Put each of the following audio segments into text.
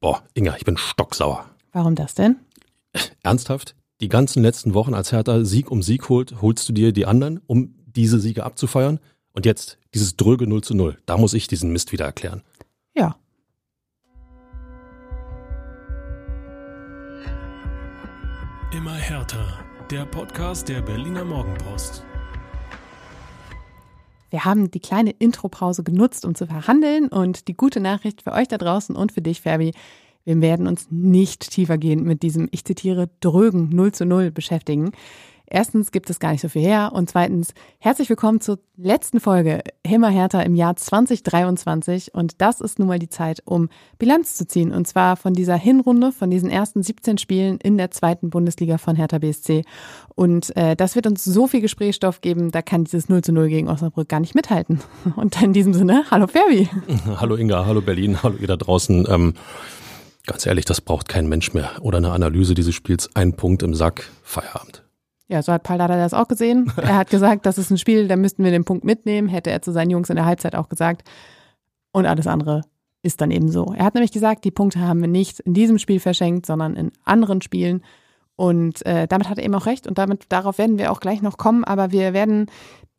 Boah, Inga, ich bin stocksauer. Warum das denn? Ernsthaft? Die ganzen letzten Wochen, als Hertha Sieg um Sieg holt, holst du dir die anderen, um diese Siege abzufeiern? Und jetzt dieses dröge 0 zu 0. Da muss ich diesen Mist wieder erklären. Ja. Immer härter. Der Podcast der Berliner Morgenpost. Wir haben die kleine Intropause genutzt, um zu verhandeln. Und die gute Nachricht für euch da draußen und für dich, Fabi, wir werden uns nicht tiefergehend mit diesem, ich zitiere, drögen 0 zu 0 beschäftigen. Erstens gibt es gar nicht so viel her und zweitens herzlich willkommen zur letzten Folge Himmer Hertha im Jahr 2023 und das ist nun mal die Zeit, um Bilanz zu ziehen und zwar von dieser Hinrunde, von diesen ersten 17 Spielen in der zweiten Bundesliga von Hertha BSC und äh, das wird uns so viel Gesprächsstoff geben, da kann dieses 0 zu 0 gegen Osnabrück gar nicht mithalten. Und in diesem Sinne, hallo Ferbi. Hallo Inga, hallo Berlin, hallo ihr da draußen. Ähm, ganz ehrlich, das braucht kein Mensch mehr oder eine Analyse dieses Spiels. Ein Punkt im Sack, Feierabend. Ja, so hat Paul Dada das auch gesehen. Er hat gesagt, das ist ein Spiel, da müssten wir den Punkt mitnehmen, hätte er zu seinen Jungs in der Halbzeit auch gesagt. Und alles andere ist dann eben so. Er hat nämlich gesagt, die Punkte haben wir nicht in diesem Spiel verschenkt, sondern in anderen Spielen. Und äh, damit hat er eben auch recht und damit darauf werden wir auch gleich noch kommen. Aber wir werden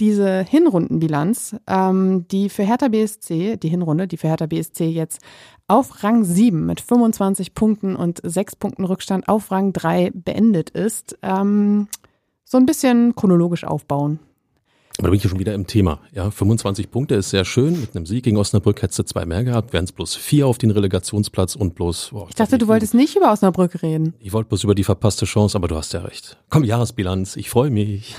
diese Hinrundenbilanz, ähm, die für Hertha BSC, die Hinrunde, die für Hertha BSC jetzt auf Rang 7 mit 25 Punkten und 6 Punkten Rückstand auf Rang 3 beendet ist, ähm, so ein bisschen chronologisch aufbauen. Da bin ich ja schon wieder im Thema. Ja, 25 Punkte ist sehr schön. Mit einem Sieg gegen Osnabrück hättest du zwei mehr gehabt, wären es bloß vier auf den Relegationsplatz und bloß. Boah, ich dachte, du wolltest nicht über Osnabrück reden. Ich wollte bloß über die verpasste Chance, aber du hast ja recht. Komm, Jahresbilanz, ich freue mich.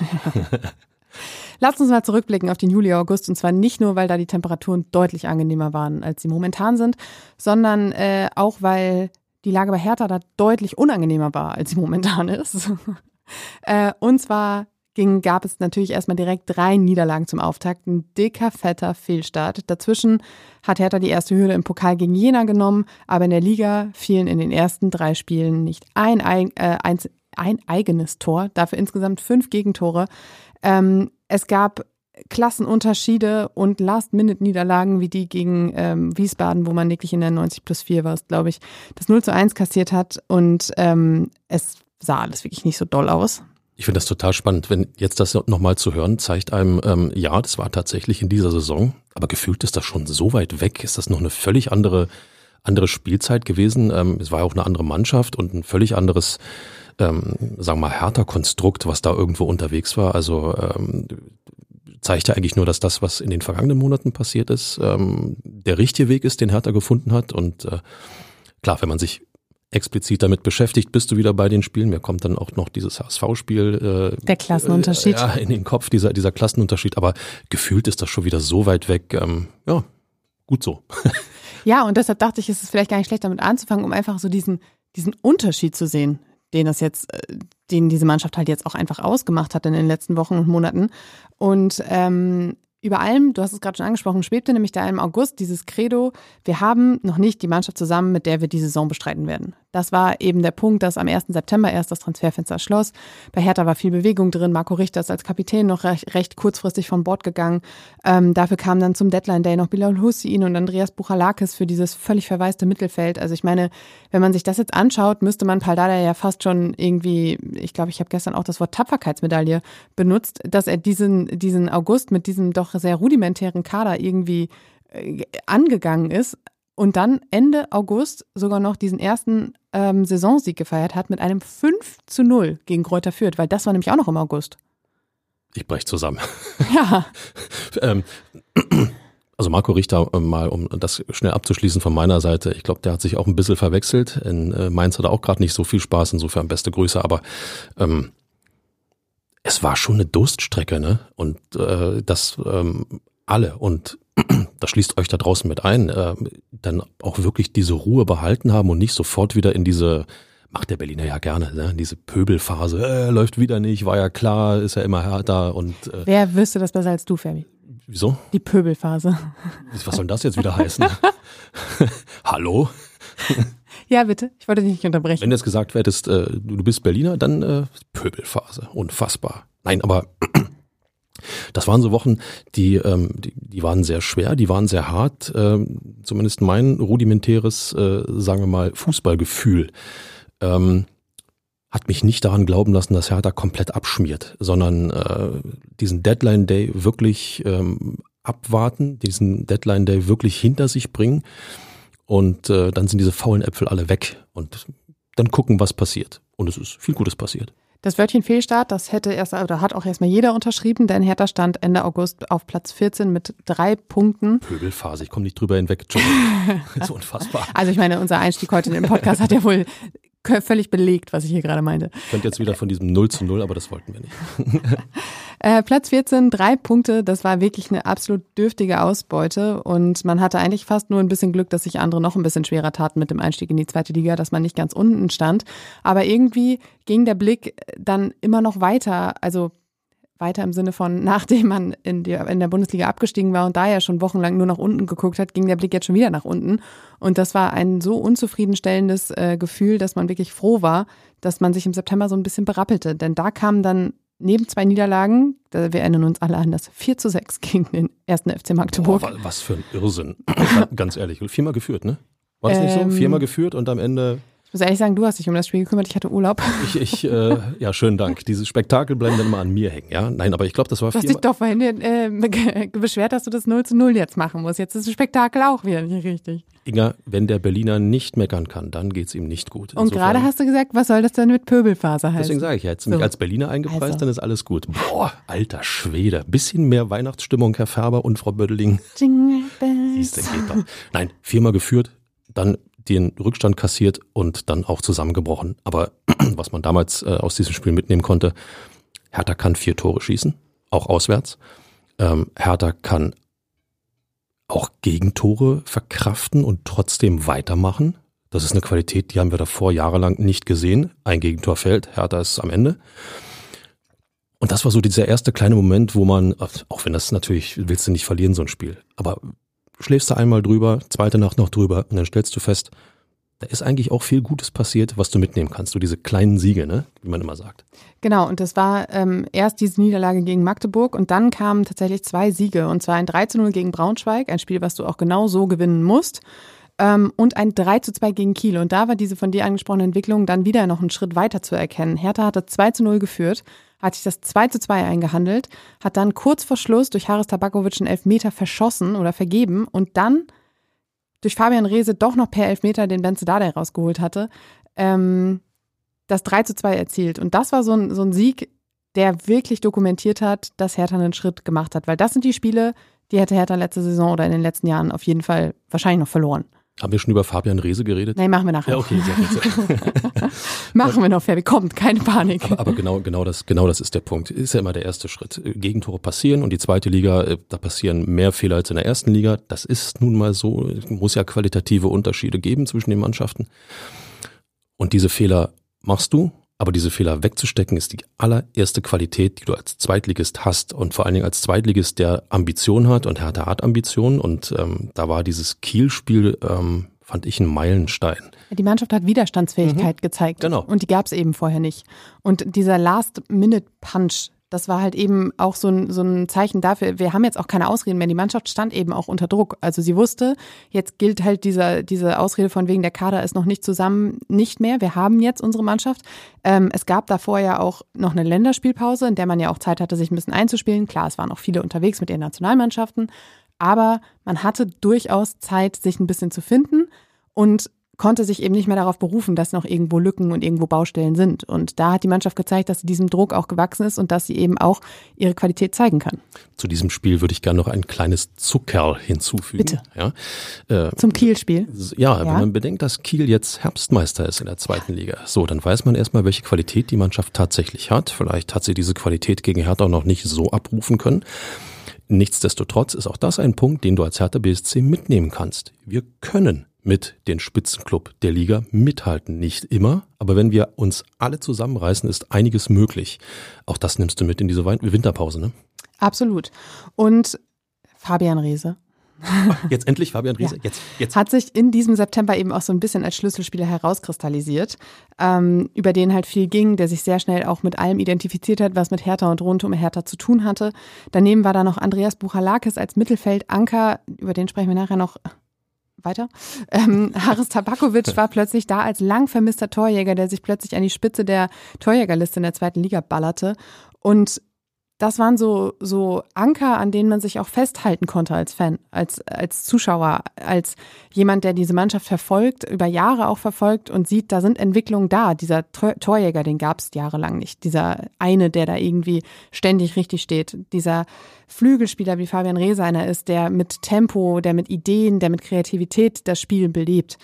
Lass uns mal zurückblicken auf den Juli, August und zwar nicht nur, weil da die Temperaturen deutlich angenehmer waren, als sie momentan sind, sondern äh, auch, weil die Lage bei Hertha da deutlich unangenehmer war, als sie momentan ist. Äh, und zwar ging, gab es natürlich erstmal direkt drei Niederlagen zum Auftakt. Ein dicker, fetter Fehlstart. Dazwischen hat Hertha die erste Hürde im Pokal gegen Jena genommen, aber in der Liga fielen in den ersten drei Spielen nicht ein, ein, äh, ein, ein eigenes Tor, dafür insgesamt fünf Gegentore. Ähm, es gab Klassenunterschiede und Last-Minute-Niederlagen wie die gegen ähm, Wiesbaden, wo man wirklich in der 90 plus 4 war, glaube ich, das 0 zu 1 kassiert hat. Und ähm, es sah alles wirklich nicht so doll aus. Ich finde das total spannend, wenn jetzt das nochmal zu hören, zeigt einem, ähm, ja, das war tatsächlich in dieser Saison, aber gefühlt ist das schon so weit weg, ist das noch eine völlig andere, andere Spielzeit gewesen. Ähm, es war ja auch eine andere Mannschaft und ein völlig anderes, ähm, sagen wir mal, härter Konstrukt, was da irgendwo unterwegs war. Also ähm, zeigt ja eigentlich nur, dass das, was in den vergangenen Monaten passiert ist, ähm, der richtige Weg ist, den Hertha gefunden hat. Und äh, klar, wenn man sich explizit damit beschäftigt, bist du wieder bei den Spielen. Mir kommt dann auch noch dieses HSV-Spiel. Äh, Der Klassenunterschied. Äh, ja, in den Kopf, dieser, dieser Klassenunterschied. Aber gefühlt ist das schon wieder so weit weg. Ähm, ja, gut so. ja, und deshalb dachte ich, es ist vielleicht gar nicht schlecht, damit anzufangen, um einfach so diesen, diesen Unterschied zu sehen, den das jetzt, äh, den diese Mannschaft halt jetzt auch einfach ausgemacht hat in den letzten Wochen und Monaten. Und ähm, über allem, du hast es gerade schon angesprochen, schwebte nämlich da im August dieses Credo, wir haben noch nicht die Mannschaft zusammen, mit der wir die Saison bestreiten werden. Das war eben der Punkt, dass am 1. September erst das Transferfenster schloss. Bei Hertha war viel Bewegung drin. Marco Richter ist als Kapitän noch recht, recht kurzfristig von Bord gegangen. Ähm, dafür kamen dann zum Deadline Day noch Bilal Hussein und Andreas Buchalakis für dieses völlig verwaiste Mittelfeld. Also ich meine, wenn man sich das jetzt anschaut, müsste man Paldada ja fast schon irgendwie, ich glaube, ich habe gestern auch das Wort Tapferkeitsmedaille benutzt, dass er diesen, diesen August mit diesem doch sehr rudimentären Kader irgendwie äh, angegangen ist und dann Ende August sogar noch diesen ersten ähm, Saisonsieg gefeiert hat mit einem 5 zu 0 gegen Kräuter Fürth, weil das war nämlich auch noch im August. Ich brech zusammen. Ja. ähm, also Marco Richter, äh, mal um das schnell abzuschließen von meiner Seite, ich glaube, der hat sich auch ein bisschen verwechselt. In äh, Mainz hat er auch gerade nicht so viel Spaß, insofern beste Grüße, aber ähm, es war schon eine Durststrecke, ne? Und äh, das ähm, alle und da schließt euch da draußen mit ein, äh, dann auch wirklich diese Ruhe behalten haben und nicht sofort wieder in diese, macht der Berliner ja gerne, ne? diese Pöbelphase, äh, läuft wieder nicht, war ja klar, ist ja immer härter und äh, Wer wüsste das besser als du, Fabi? Wieso? Die Pöbelphase. Was soll das jetzt wieder heißen? Hallo? Ja, bitte. Ich wollte dich nicht unterbrechen. Wenn du jetzt gesagt hättest, äh, du bist Berliner, dann äh, Pöbelphase. Unfassbar. Nein, aber Das waren so Wochen, die, ähm, die, die waren sehr schwer, die waren sehr hart. Ähm, zumindest mein rudimentäres, äh, sagen wir mal, Fußballgefühl ähm, hat mich nicht daran glauben lassen, dass Hertha komplett abschmiert, sondern äh, diesen Deadline Day wirklich ähm, abwarten, diesen Deadline Day wirklich hinter sich bringen und äh, dann sind diese faulen Äpfel alle weg und dann gucken, was passiert. Und es ist viel Gutes passiert. Das Wörtchen Fehlstart, das hätte erst oder hat auch erstmal jeder unterschrieben, denn Hertha stand Ende August auf Platz 14 mit drei Punkten. Pöbelphase, ich komme nicht drüber hinweg. so unfassbar. Also ich meine, unser Einstieg heute in den Podcast hat ja wohl völlig belegt, was ich hier gerade meinte. Ich könnte jetzt wieder von diesem 0 zu 0, aber das wollten wir nicht. äh, Platz 14, drei Punkte, das war wirklich eine absolut dürftige Ausbeute und man hatte eigentlich fast nur ein bisschen Glück, dass sich andere noch ein bisschen schwerer taten mit dem Einstieg in die zweite Liga, dass man nicht ganz unten stand. Aber irgendwie ging der Blick dann immer noch weiter, also weiter im Sinne von, nachdem man in, die, in der Bundesliga abgestiegen war und da ja schon wochenlang nur nach unten geguckt hat, ging der Blick jetzt schon wieder nach unten. Und das war ein so unzufriedenstellendes äh, Gefühl, dass man wirklich froh war, dass man sich im September so ein bisschen berappelte. Denn da kamen dann neben zwei Niederlagen, wir erinnern uns alle an das 4 zu 6 gegen den ersten FC Magdeburg. Boah, was für ein Irrsinn. Ganz ehrlich, viermal geführt, ne? War das ähm, nicht so? Ähm, viermal geführt und am Ende ich muss ehrlich sagen, du hast dich um das Spiel gekümmert, ich hatte Urlaub. Ich, ich äh, ja, schönen Dank. Dieses Spektakel bleiben dann immer an mir hängen, ja? Nein, aber ich glaube, das war Du hast dich doch vorhin äh, beschwert, dass du das 0 zu 0 jetzt machen musst. Jetzt ist das Spektakel auch wieder nicht richtig. Inga, wenn der Berliner nicht meckern kann, dann geht's ihm nicht gut. Insofern, Und gerade hast du gesagt, was soll das denn mit Pöbelfaser heißen? Deswegen sage ich, hättest du so. mich als Berliner eingepreist, also. dann ist alles gut. Boah, alter Schwede. Bisschen mehr Weihnachtsstimmung, Herr Färber und Frau Bödeling. Jingle Bells. Siehst du, geht doch. Nein, viermal geführt, dann den Rückstand kassiert und dann auch zusammengebrochen. Aber was man damals äh, aus diesem Spiel mitnehmen konnte, Hertha kann vier Tore schießen, auch auswärts. Ähm, Hertha kann auch Gegentore verkraften und trotzdem weitermachen. Das ist eine Qualität, die haben wir davor jahrelang nicht gesehen. Ein Gegentor fällt, Hertha ist am Ende. Und das war so dieser erste kleine Moment, wo man, auch wenn das natürlich, willst du nicht verlieren, so ein Spiel, aber schläfst du einmal drüber, zweite Nacht noch drüber und dann stellst du fest, da ist eigentlich auch viel Gutes passiert, was du mitnehmen kannst. So diese kleinen Siege, ne? wie man immer sagt. Genau, und das war ähm, erst diese Niederlage gegen Magdeburg und dann kamen tatsächlich zwei Siege. Und zwar ein 3 zu 0 gegen Braunschweig, ein Spiel, was du auch genau so gewinnen musst. Ähm, und ein 3 zu 2 gegen Kiel. Und da war diese von dir angesprochene Entwicklung dann wieder noch einen Schritt weiter zu erkennen. Hertha hatte 2 zu 0 geführt, hat sich das 2 zu 2 eingehandelt, hat dann kurz vor Schluss durch Haris Tabakovic einen Elfmeter verschossen oder vergeben und dann durch Fabian Rehse doch noch per Elfmeter den Benze Dardai rausgeholt hatte, ähm, das 3 zu 2 erzielt. Und das war so ein, so ein Sieg, der wirklich dokumentiert hat, dass Hertha einen Schritt gemacht hat. Weil das sind die Spiele, die hätte Hertha letzte Saison oder in den letzten Jahren auf jeden Fall wahrscheinlich noch verloren. Haben wir schon über Fabian Rehse geredet? Nein, machen wir nachher. Ja, okay, sehr gut. machen wir noch, Fabi. Kommt, keine Panik. Aber, aber, genau, genau das, genau das ist der Punkt. Ist ja immer der erste Schritt. Gegentore passieren und die zweite Liga, äh, da passieren mehr Fehler als in der ersten Liga. Das ist nun mal so. Es muss ja qualitative Unterschiede geben zwischen den Mannschaften. Und diese Fehler machst du aber diese Fehler wegzustecken ist die allererste Qualität, die du als Zweitligist hast und vor allen Dingen als Zweitligist, der Ambition hat und Hertha hat Ambitionen und ähm, da war dieses Kielspiel, ähm, fand ich, ein Meilenstein. Die Mannschaft hat Widerstandsfähigkeit mhm. gezeigt genau. und die gab es eben vorher nicht. Und dieser Last-Minute-Punch, das war halt eben auch so ein, so ein Zeichen dafür, wir haben jetzt auch keine Ausreden mehr. Die Mannschaft stand eben auch unter Druck. Also sie wusste, jetzt gilt halt dieser, diese Ausrede von wegen, der Kader ist noch nicht zusammen, nicht mehr. Wir haben jetzt unsere Mannschaft. Ähm, es gab davor ja auch noch eine Länderspielpause, in der man ja auch Zeit hatte, sich ein bisschen einzuspielen. Klar, es waren noch viele unterwegs mit ihren Nationalmannschaften, aber man hatte durchaus Zeit, sich ein bisschen zu finden. Und konnte sich eben nicht mehr darauf berufen, dass noch irgendwo Lücken und irgendwo Baustellen sind. Und da hat die Mannschaft gezeigt, dass sie diesem Druck auch gewachsen ist und dass sie eben auch ihre Qualität zeigen kann. Zu diesem Spiel würde ich gerne noch ein kleines Zuckerl hinzufügen. Bitte. Ja, äh, Zum Kiel-Spiel. Ja, ja, wenn man bedenkt, dass Kiel jetzt Herbstmeister ist in der zweiten Liga. So, dann weiß man erstmal, welche Qualität die Mannschaft tatsächlich hat. Vielleicht hat sie diese Qualität gegen Hertha noch nicht so abrufen können. Nichtsdestotrotz ist auch das ein Punkt, den du als Hertha BSC mitnehmen kannst. Wir können mit den Spitzenclub der Liga mithalten. Nicht immer, aber wenn wir uns alle zusammenreißen, ist einiges möglich. Auch das nimmst du mit in diese Winterpause, ne? Absolut. Und Fabian Reese. Jetzt endlich Fabian Riese. Ja. Jetzt, jetzt. Hat sich in diesem September eben auch so ein bisschen als Schlüsselspieler herauskristallisiert, ähm, über den halt viel ging, der sich sehr schnell auch mit allem identifiziert hat, was mit Hertha und rund um Hertha zu tun hatte. Daneben war da noch Andreas Buchalakis als Mittelfeldanker, über den sprechen wir nachher noch weiter. Ähm, Haris Tabakovic war plötzlich da als lang vermisster Torjäger, der sich plötzlich an die Spitze der Torjägerliste in der zweiten Liga ballerte. Und das waren so, so Anker, an denen man sich auch festhalten konnte als Fan, als, als Zuschauer, als jemand, der diese Mannschaft verfolgt, über Jahre auch verfolgt und sieht, da sind Entwicklungen da. Dieser Torjäger, den gab es jahrelang nicht. Dieser eine, der da irgendwie ständig richtig steht. Dieser Flügelspieler, wie Fabian Rehse einer ist, der mit Tempo, der mit Ideen, der mit Kreativität das Spiel belebt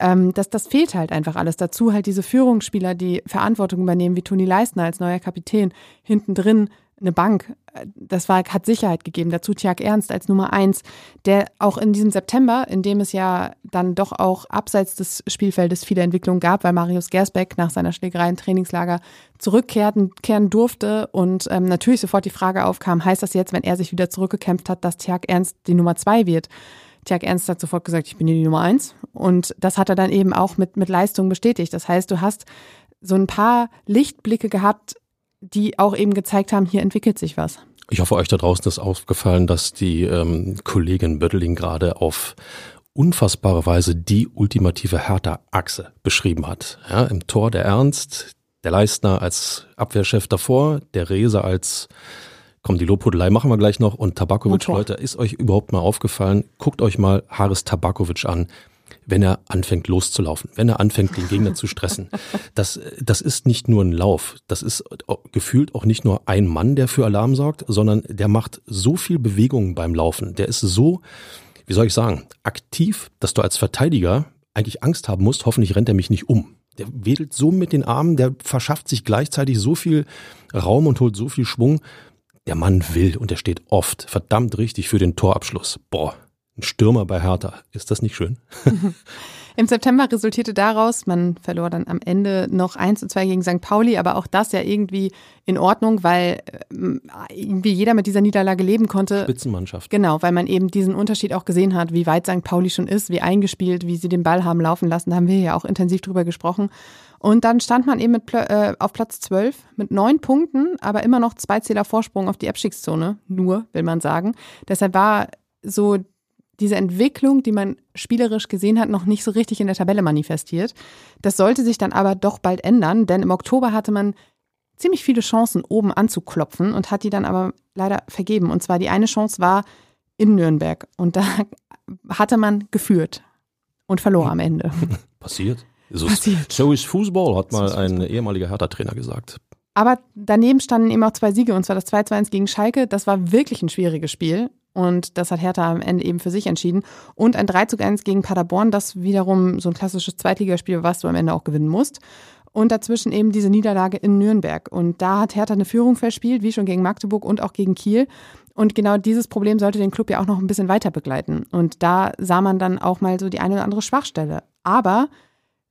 ähm, das, das fehlt halt einfach alles. Dazu halt diese Führungsspieler, die Verantwortung übernehmen, wie Toni Leistner als neuer Kapitän, hinten drin eine Bank. Das war, hat Sicherheit gegeben. Dazu Tjag Ernst als Nummer eins, der auch in diesem September, in dem es ja dann doch auch abseits des Spielfeldes viele Entwicklungen gab, weil Marius Gersbeck nach seiner Schlägerei im Trainingslager zurückkehren kehren durfte und ähm, natürlich sofort die Frage aufkam, heißt das jetzt, wenn er sich wieder zurückgekämpft hat, dass Tjag Ernst die Nummer zwei wird? Tjag Ernst hat sofort gesagt, ich bin hier die Nummer eins. Und das hat er dann eben auch mit, mit Leistung bestätigt. Das heißt, du hast so ein paar Lichtblicke gehabt, die auch eben gezeigt haben, hier entwickelt sich was. Ich hoffe, euch da draußen ist aufgefallen, dass die ähm, Kollegin Bötteling gerade auf unfassbare Weise die ultimative Hertha-Achse beschrieben hat. Ja, Im Tor der Ernst, der Leistner als Abwehrchef davor, der Rese als Komm, die Lobhudelei machen wir gleich noch. Und Tabakovic, Leute, ist euch überhaupt mal aufgefallen? Guckt euch mal Haris Tabakovic an wenn er anfängt loszulaufen, wenn er anfängt, den Gegner zu stressen. Das, das ist nicht nur ein Lauf, das ist gefühlt auch nicht nur ein Mann, der für Alarm sorgt, sondern der macht so viel Bewegung beim Laufen. Der ist so, wie soll ich sagen, aktiv, dass du als Verteidiger eigentlich Angst haben musst, hoffentlich rennt er mich nicht um. Der wedelt so mit den Armen, der verschafft sich gleichzeitig so viel Raum und holt so viel Schwung. Der Mann will und der steht oft verdammt richtig für den Torabschluss. Boah, Stürmer bei Hertha. Ist das nicht schön? Im September resultierte daraus, man verlor dann am Ende noch 1 zu 2 gegen St. Pauli, aber auch das ja irgendwie in Ordnung, weil äh, irgendwie jeder mit dieser Niederlage leben konnte. Spitzenmannschaft. Genau, weil man eben diesen Unterschied auch gesehen hat, wie weit St. Pauli schon ist, wie eingespielt, wie sie den Ball haben laufen lassen. Da haben wir ja auch intensiv drüber gesprochen. Und dann stand man eben mit, äh, auf Platz 12 mit neun Punkten, aber immer noch zwei Zähler Vorsprung auf die Abstiegszone. Nur, will man sagen. Deshalb war so diese Entwicklung, die man spielerisch gesehen hat, noch nicht so richtig in der Tabelle manifestiert. Das sollte sich dann aber doch bald ändern, denn im Oktober hatte man ziemlich viele Chancen, oben anzuklopfen und hat die dann aber leider vergeben. Und zwar die eine Chance war in Nürnberg und da hatte man geführt und verlor am Ende. Passiert. So, Passiert. so ist Fußball, hat mal ein ehemaliger Hertha-Trainer gesagt. Aber daneben standen eben auch zwei Siege, und zwar das 2-2-1 gegen Schalke. Das war wirklich ein schwieriges Spiel. Und das hat Hertha am Ende eben für sich entschieden. Und ein 3 zu 1 gegen Paderborn, das wiederum so ein klassisches Zweitligaspiel was du am Ende auch gewinnen musst. Und dazwischen eben diese Niederlage in Nürnberg. Und da hat Hertha eine Führung verspielt, wie schon gegen Magdeburg und auch gegen Kiel. Und genau dieses Problem sollte den Club ja auch noch ein bisschen weiter begleiten. Und da sah man dann auch mal so die eine oder andere Schwachstelle. Aber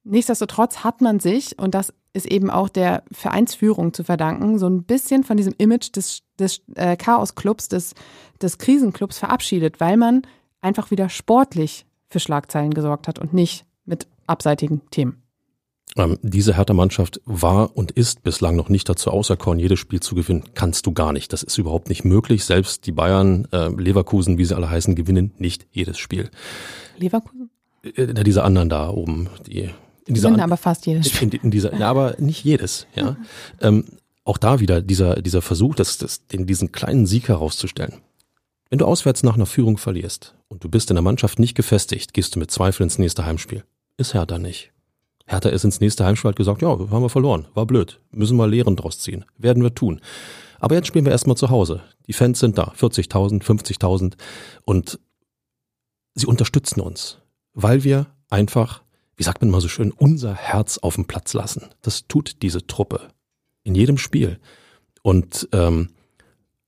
nichtsdestotrotz hat man sich, und das ist eben auch der Vereinsführung zu verdanken, so ein bisschen von diesem Image des, des äh, Chaos-Clubs, des, des Krisenclubs verabschiedet, weil man einfach wieder sportlich für Schlagzeilen gesorgt hat und nicht mit abseitigen Themen. Ähm, diese Hertha-Mannschaft war und ist bislang noch nicht dazu auserkoren, jedes Spiel zu gewinnen. Kannst du gar nicht. Das ist überhaupt nicht möglich. Selbst die Bayern, äh, Leverkusen, wie sie alle heißen, gewinnen nicht jedes Spiel. Leverkusen? Äh, diese anderen da oben, die in dieser, aber fast jedes. In, in dieser, ja, aber nicht jedes, ja. ähm, auch da wieder dieser, dieser Versuch, das, das, den, diesen kleinen Sieg herauszustellen. Wenn du auswärts nach einer Führung verlierst und du bist in der Mannschaft nicht gefestigt, gehst du mit Zweifel ins nächste Heimspiel. Ist Hertha nicht. Hertha ist ins nächste Heimspiel hat gesagt, ja, haben wir verloren, war blöd, müssen wir Lehren draus ziehen, werden wir tun. Aber jetzt spielen wir erstmal zu Hause. Die Fans sind da, 40.000, 50.000 und sie unterstützen uns, weil wir einfach wie sagt man mal so schön, unser Herz auf dem Platz lassen. Das tut diese Truppe in jedem Spiel. Und ähm,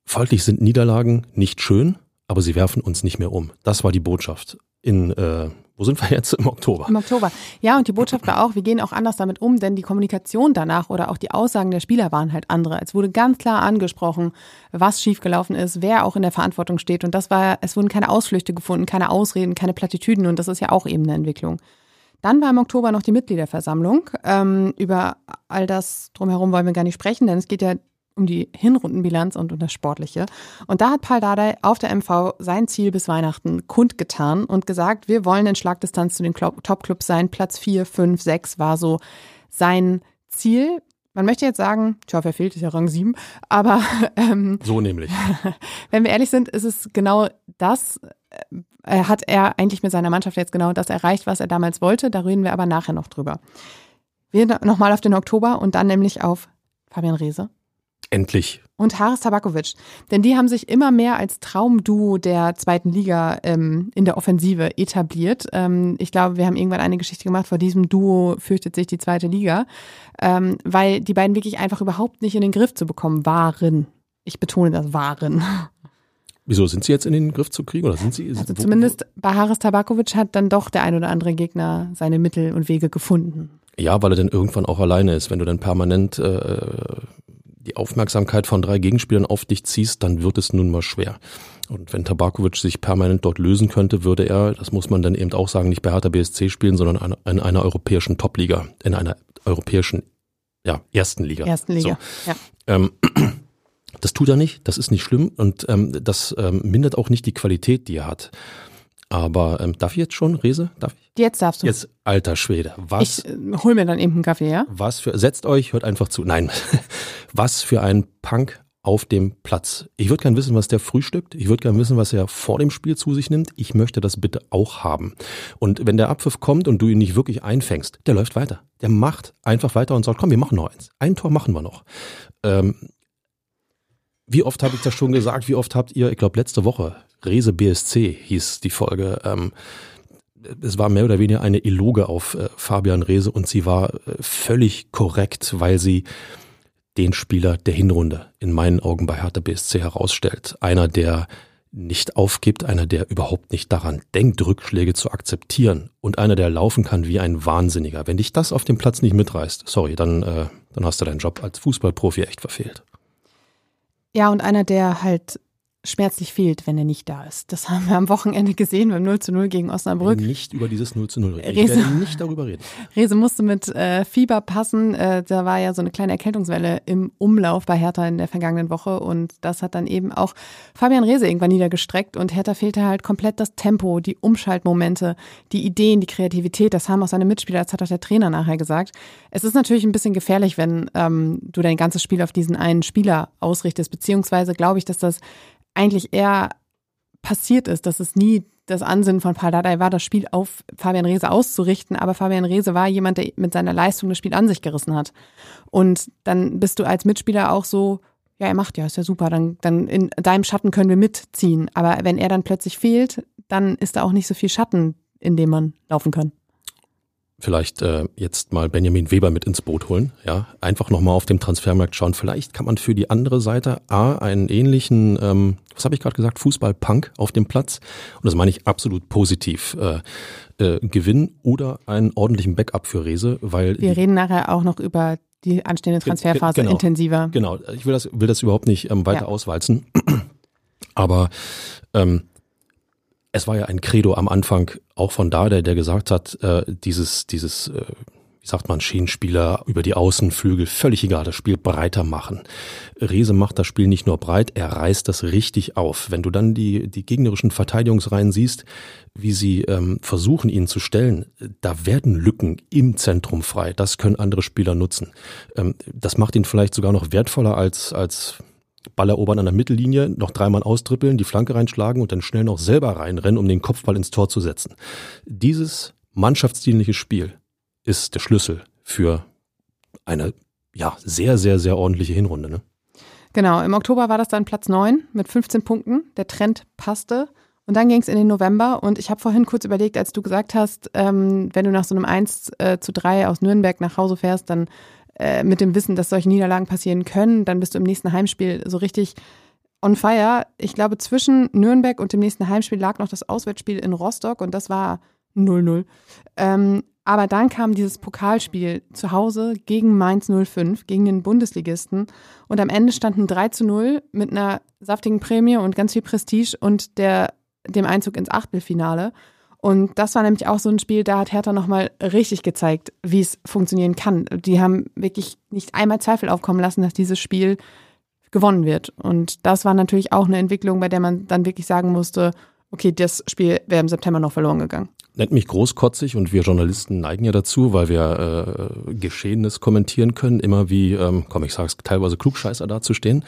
folglich sind Niederlagen nicht schön, aber sie werfen uns nicht mehr um. Das war die Botschaft in äh, Wo sind wir jetzt im Oktober? Im Oktober. Ja, und die Botschaft war auch, wir gehen auch anders damit um, denn die Kommunikation danach oder auch die Aussagen der Spieler waren halt andere. Es wurde ganz klar angesprochen, was schiefgelaufen ist, wer auch in der Verantwortung steht. Und das war, es wurden keine Ausflüchte gefunden, keine Ausreden, keine Plattitüden. Und das ist ja auch eben eine Entwicklung. Dann war im Oktober noch die Mitgliederversammlung. Ähm, über all das drumherum wollen wir gar nicht sprechen, denn es geht ja um die Hinrundenbilanz und um das Sportliche. Und da hat Paul Dardai auf der MV sein Ziel bis Weihnachten kundgetan und gesagt, wir wollen in Schlagdistanz zu den Topclubs sein. Platz 4, 5, 6 war so sein Ziel. Man möchte jetzt sagen, tja, wer fehlt, ist ja Rang 7, aber ähm, so nämlich. Wenn wir ehrlich sind, ist es genau das, äh, hat er eigentlich mit seiner Mannschaft jetzt genau das erreicht, was er damals wollte. Da reden wir aber nachher noch drüber. Wir nochmal auf den Oktober und dann nämlich auf Fabian Reese. Endlich. Und Haris Tabakovic. Denn die haben sich immer mehr als Traumduo der zweiten Liga ähm, in der Offensive etabliert. Ähm, ich glaube, wir haben irgendwann eine Geschichte gemacht, vor diesem Duo fürchtet sich die zweite Liga, ähm, weil die beiden wirklich einfach überhaupt nicht in den Griff zu bekommen waren. Ich betone das waren. Wieso sind sie jetzt in den Griff zu kriegen oder sind sie? Also zumindest bei Haris Tabakovic hat dann doch der ein oder andere Gegner seine Mittel und Wege gefunden. Ja, weil er dann irgendwann auch alleine ist. Wenn du dann permanent äh, die Aufmerksamkeit von drei Gegenspielern auf dich ziehst, dann wird es nun mal schwer. Und wenn Tabakovic sich permanent dort lösen könnte, würde er, das muss man dann eben auch sagen, nicht bei Hertha BSC spielen, sondern in einer europäischen Topliga, in einer europäischen, ja, ersten Liga. Ersten Liga, so. ja. Ähm, das tut er nicht, das ist nicht schlimm und ähm, das ähm, mindert auch nicht die Qualität, die er hat. Aber ähm, darf ich jetzt schon, Rese? Darf ich? Jetzt darfst du. Jetzt, alter Schwede. Was? Ich äh, hol mir dann eben einen Kaffee, ja? Was für, setzt euch, hört einfach zu. Nein. was für ein Punk auf dem Platz. Ich würde gern wissen, was der frühstückt. Ich würde gern wissen, was er vor dem Spiel zu sich nimmt. Ich möchte das bitte auch haben. Und wenn der Abpfiff kommt und du ihn nicht wirklich einfängst, der läuft weiter. Der macht einfach weiter und sagt, komm, wir machen noch eins. Ein Tor machen wir noch. Ähm, wie oft habe ich das schon gesagt? Wie oft habt ihr, ich glaube letzte Woche, Rese BSC hieß die Folge. Ähm, es war mehr oder weniger eine Eloge auf äh, Fabian Rehse und sie war äh, völlig korrekt, weil sie den Spieler der Hinrunde in meinen Augen bei Hertha BSC herausstellt. Einer, der nicht aufgibt, einer, der überhaupt nicht daran denkt, Rückschläge zu akzeptieren und einer, der laufen kann wie ein Wahnsinniger. Wenn dich das auf dem Platz nicht mitreißt, sorry, dann, äh, dann hast du deinen Job als Fußballprofi echt verfehlt. Ja, und einer, der halt schmerzlich fehlt, wenn er nicht da ist. Das haben wir am Wochenende gesehen beim 0 zu 0 gegen Osnabrück. Nicht über dieses 0 zu 0 reden. Ich werde nicht darüber reden. Rese musste mit äh, Fieber passen. Äh, da war ja so eine kleine Erkältungswelle im Umlauf bei Hertha in der vergangenen Woche und das hat dann eben auch Fabian Rese irgendwann niedergestreckt und Hertha fehlte halt komplett das Tempo, die Umschaltmomente, die Ideen, die Kreativität. Das haben auch seine Mitspieler, das hat auch der Trainer nachher gesagt. Es ist natürlich ein bisschen gefährlich, wenn ähm, du dein ganzes Spiel auf diesen einen Spieler ausrichtest, beziehungsweise glaube ich, dass das eigentlich eher passiert ist, dass es nie das Ansinnen von Paul Dardai war, das Spiel auf Fabian Reese auszurichten, aber Fabian Reese war jemand, der mit seiner Leistung das Spiel an sich gerissen hat. Und dann bist du als Mitspieler auch so, ja, er macht ja, ist ja super, dann, dann in deinem Schatten können wir mitziehen. Aber wenn er dann plötzlich fehlt, dann ist da auch nicht so viel Schatten, in dem man laufen kann vielleicht äh, jetzt mal Benjamin Weber mit ins Boot holen. Ja, einfach nochmal auf dem Transfermarkt schauen. Vielleicht kann man für die andere Seite A einen ähnlichen, ähm, was habe ich gerade gesagt, Fußball-Punk auf dem Platz. Und das meine ich absolut positiv. Äh, äh, gewinnen oder einen ordentlichen Backup für Rese, weil. Wir reden nachher auch noch über die anstehende Transferphase genau, intensiver. Genau, ich will das, will das überhaupt nicht ähm, weiter ja. auswalzen. Aber ähm, es war ja ein Credo am Anfang auch von da, der, der gesagt hat, äh, dieses, dieses, äh, wie sagt man, Schienenspieler über die Außenflügel, völlig egal, das Spiel breiter machen. Rese macht das Spiel nicht nur breit, er reißt das richtig auf. Wenn du dann die, die gegnerischen Verteidigungsreihen siehst, wie sie ähm, versuchen, ihn zu stellen, da werden Lücken im Zentrum frei. Das können andere Spieler nutzen. Ähm, das macht ihn vielleicht sogar noch wertvoller als, als Ball erobern an der Mittellinie, noch dreimal austrippeln, die Flanke reinschlagen und dann schnell noch selber reinrennen, um den Kopfball ins Tor zu setzen. Dieses mannschaftsdienliche Spiel ist der Schlüssel für eine ja, sehr, sehr, sehr ordentliche Hinrunde. Ne? Genau, im Oktober war das dann Platz 9 mit 15 Punkten. Der Trend passte. Und dann ging es in den November und ich habe vorhin kurz überlegt, als du gesagt hast, ähm, wenn du nach so einem 1 äh, zu 3 aus Nürnberg nach Hause fährst, dann äh, mit dem Wissen, dass solche Niederlagen passieren können, dann bist du im nächsten Heimspiel so richtig on fire. Ich glaube, zwischen Nürnberg und dem nächsten Heimspiel lag noch das Auswärtsspiel in Rostock und das war 0-0. Ähm, aber dann kam dieses Pokalspiel zu Hause gegen Mainz 05, gegen den Bundesligisten. Und am Ende standen 3 zu 0 mit einer saftigen Prämie und ganz viel Prestige und der, dem Einzug ins Achtelfinale. Und das war nämlich auch so ein Spiel, da hat Hertha nochmal richtig gezeigt, wie es funktionieren kann. Die haben wirklich nicht einmal Zweifel aufkommen lassen, dass dieses Spiel gewonnen wird. Und das war natürlich auch eine Entwicklung, bei der man dann wirklich sagen musste, okay, das Spiel wäre im September noch verloren gegangen. Nennt mich großkotzig und wir Journalisten neigen ja dazu, weil wir äh, Geschehenes kommentieren können, immer wie, ähm, komm, ich sag's, teilweise Klugscheißer dazustehen.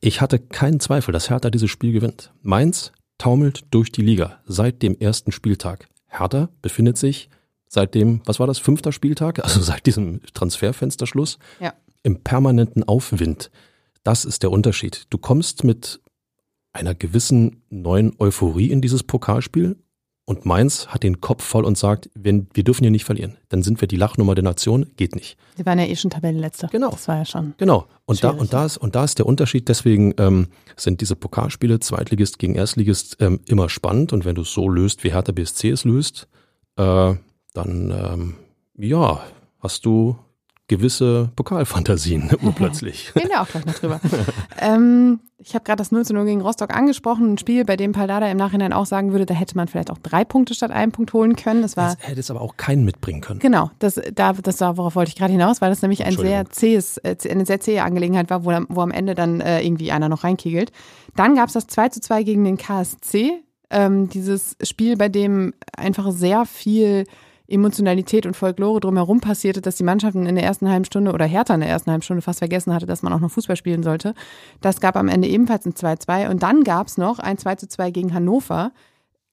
Ich hatte keinen Zweifel, dass Hertha dieses Spiel gewinnt. Mainz taumelt durch die Liga seit dem ersten Spieltag. Hertha befindet sich seit dem, was war das, fünfter Spieltag, also seit diesem Transferfensterschluss, ja. im permanenten Aufwind. Das ist der Unterschied. Du kommst mit einer gewissen neuen Euphorie in dieses Pokalspiel und Mainz hat den Kopf voll und sagt, wenn, wir dürfen hier nicht verlieren. Dann sind wir die Lachnummer der Nation, geht nicht. Sie waren ja eh schon Tabellenletzter. Genau. Das war ja schon. Genau. Und da, und da ist, und da ist der Unterschied. Deswegen ähm, sind diese Pokalspiele Zweitligist gegen Erstligist ähm, immer spannend. Und wenn du es so löst, wie Hertha BSC es löst, äh, dann, ähm, ja, hast du gewisse Pokalfantasien urplötzlich. Reden wir auch gleich noch drüber. ähm, ich habe gerade das 0 zu 0 gegen Rostock angesprochen, ein Spiel, bei dem Paldada im Nachhinein auch sagen würde, da hätte man vielleicht auch drei Punkte statt einen Punkt holen können. Das war. Das hätte es aber auch keinen mitbringen können. Genau, das, da, das war, worauf wollte ich gerade hinaus, weil das nämlich ein sehr zähes, äh, eine sehr zähe Angelegenheit war, wo, wo am Ende dann äh, irgendwie einer noch reinkegelt. Dann gab es das 2 zu 2 gegen den KSC. Ähm, dieses Spiel, bei dem einfach sehr viel Emotionalität und Folklore drumherum passierte, dass die Mannschaften in der ersten halben Stunde oder Hertha in der ersten halben Stunde fast vergessen hatte, dass man auch noch Fußball spielen sollte. Das gab am Ende ebenfalls ein 2-2 und dann gab es noch ein 2-2 gegen Hannover.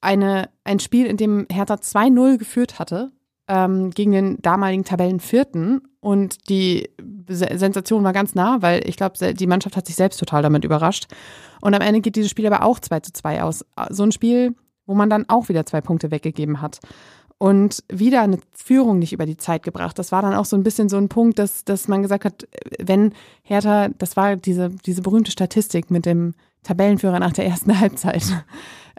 Eine, ein Spiel, in dem Hertha 2-0 geführt hatte ähm, gegen den damaligen Tabellenvierten und die Sensation war ganz nah, weil ich glaube, die Mannschaft hat sich selbst total damit überrascht. Und am Ende geht dieses Spiel aber auch 2 zu 2 aus. So ein Spiel, wo man dann auch wieder zwei Punkte weggegeben hat und wieder eine Führung nicht über die Zeit gebracht. Das war dann auch so ein bisschen so ein Punkt, dass, dass man gesagt hat, wenn Hertha, das war diese, diese berühmte Statistik mit dem Tabellenführer nach der ersten Halbzeit.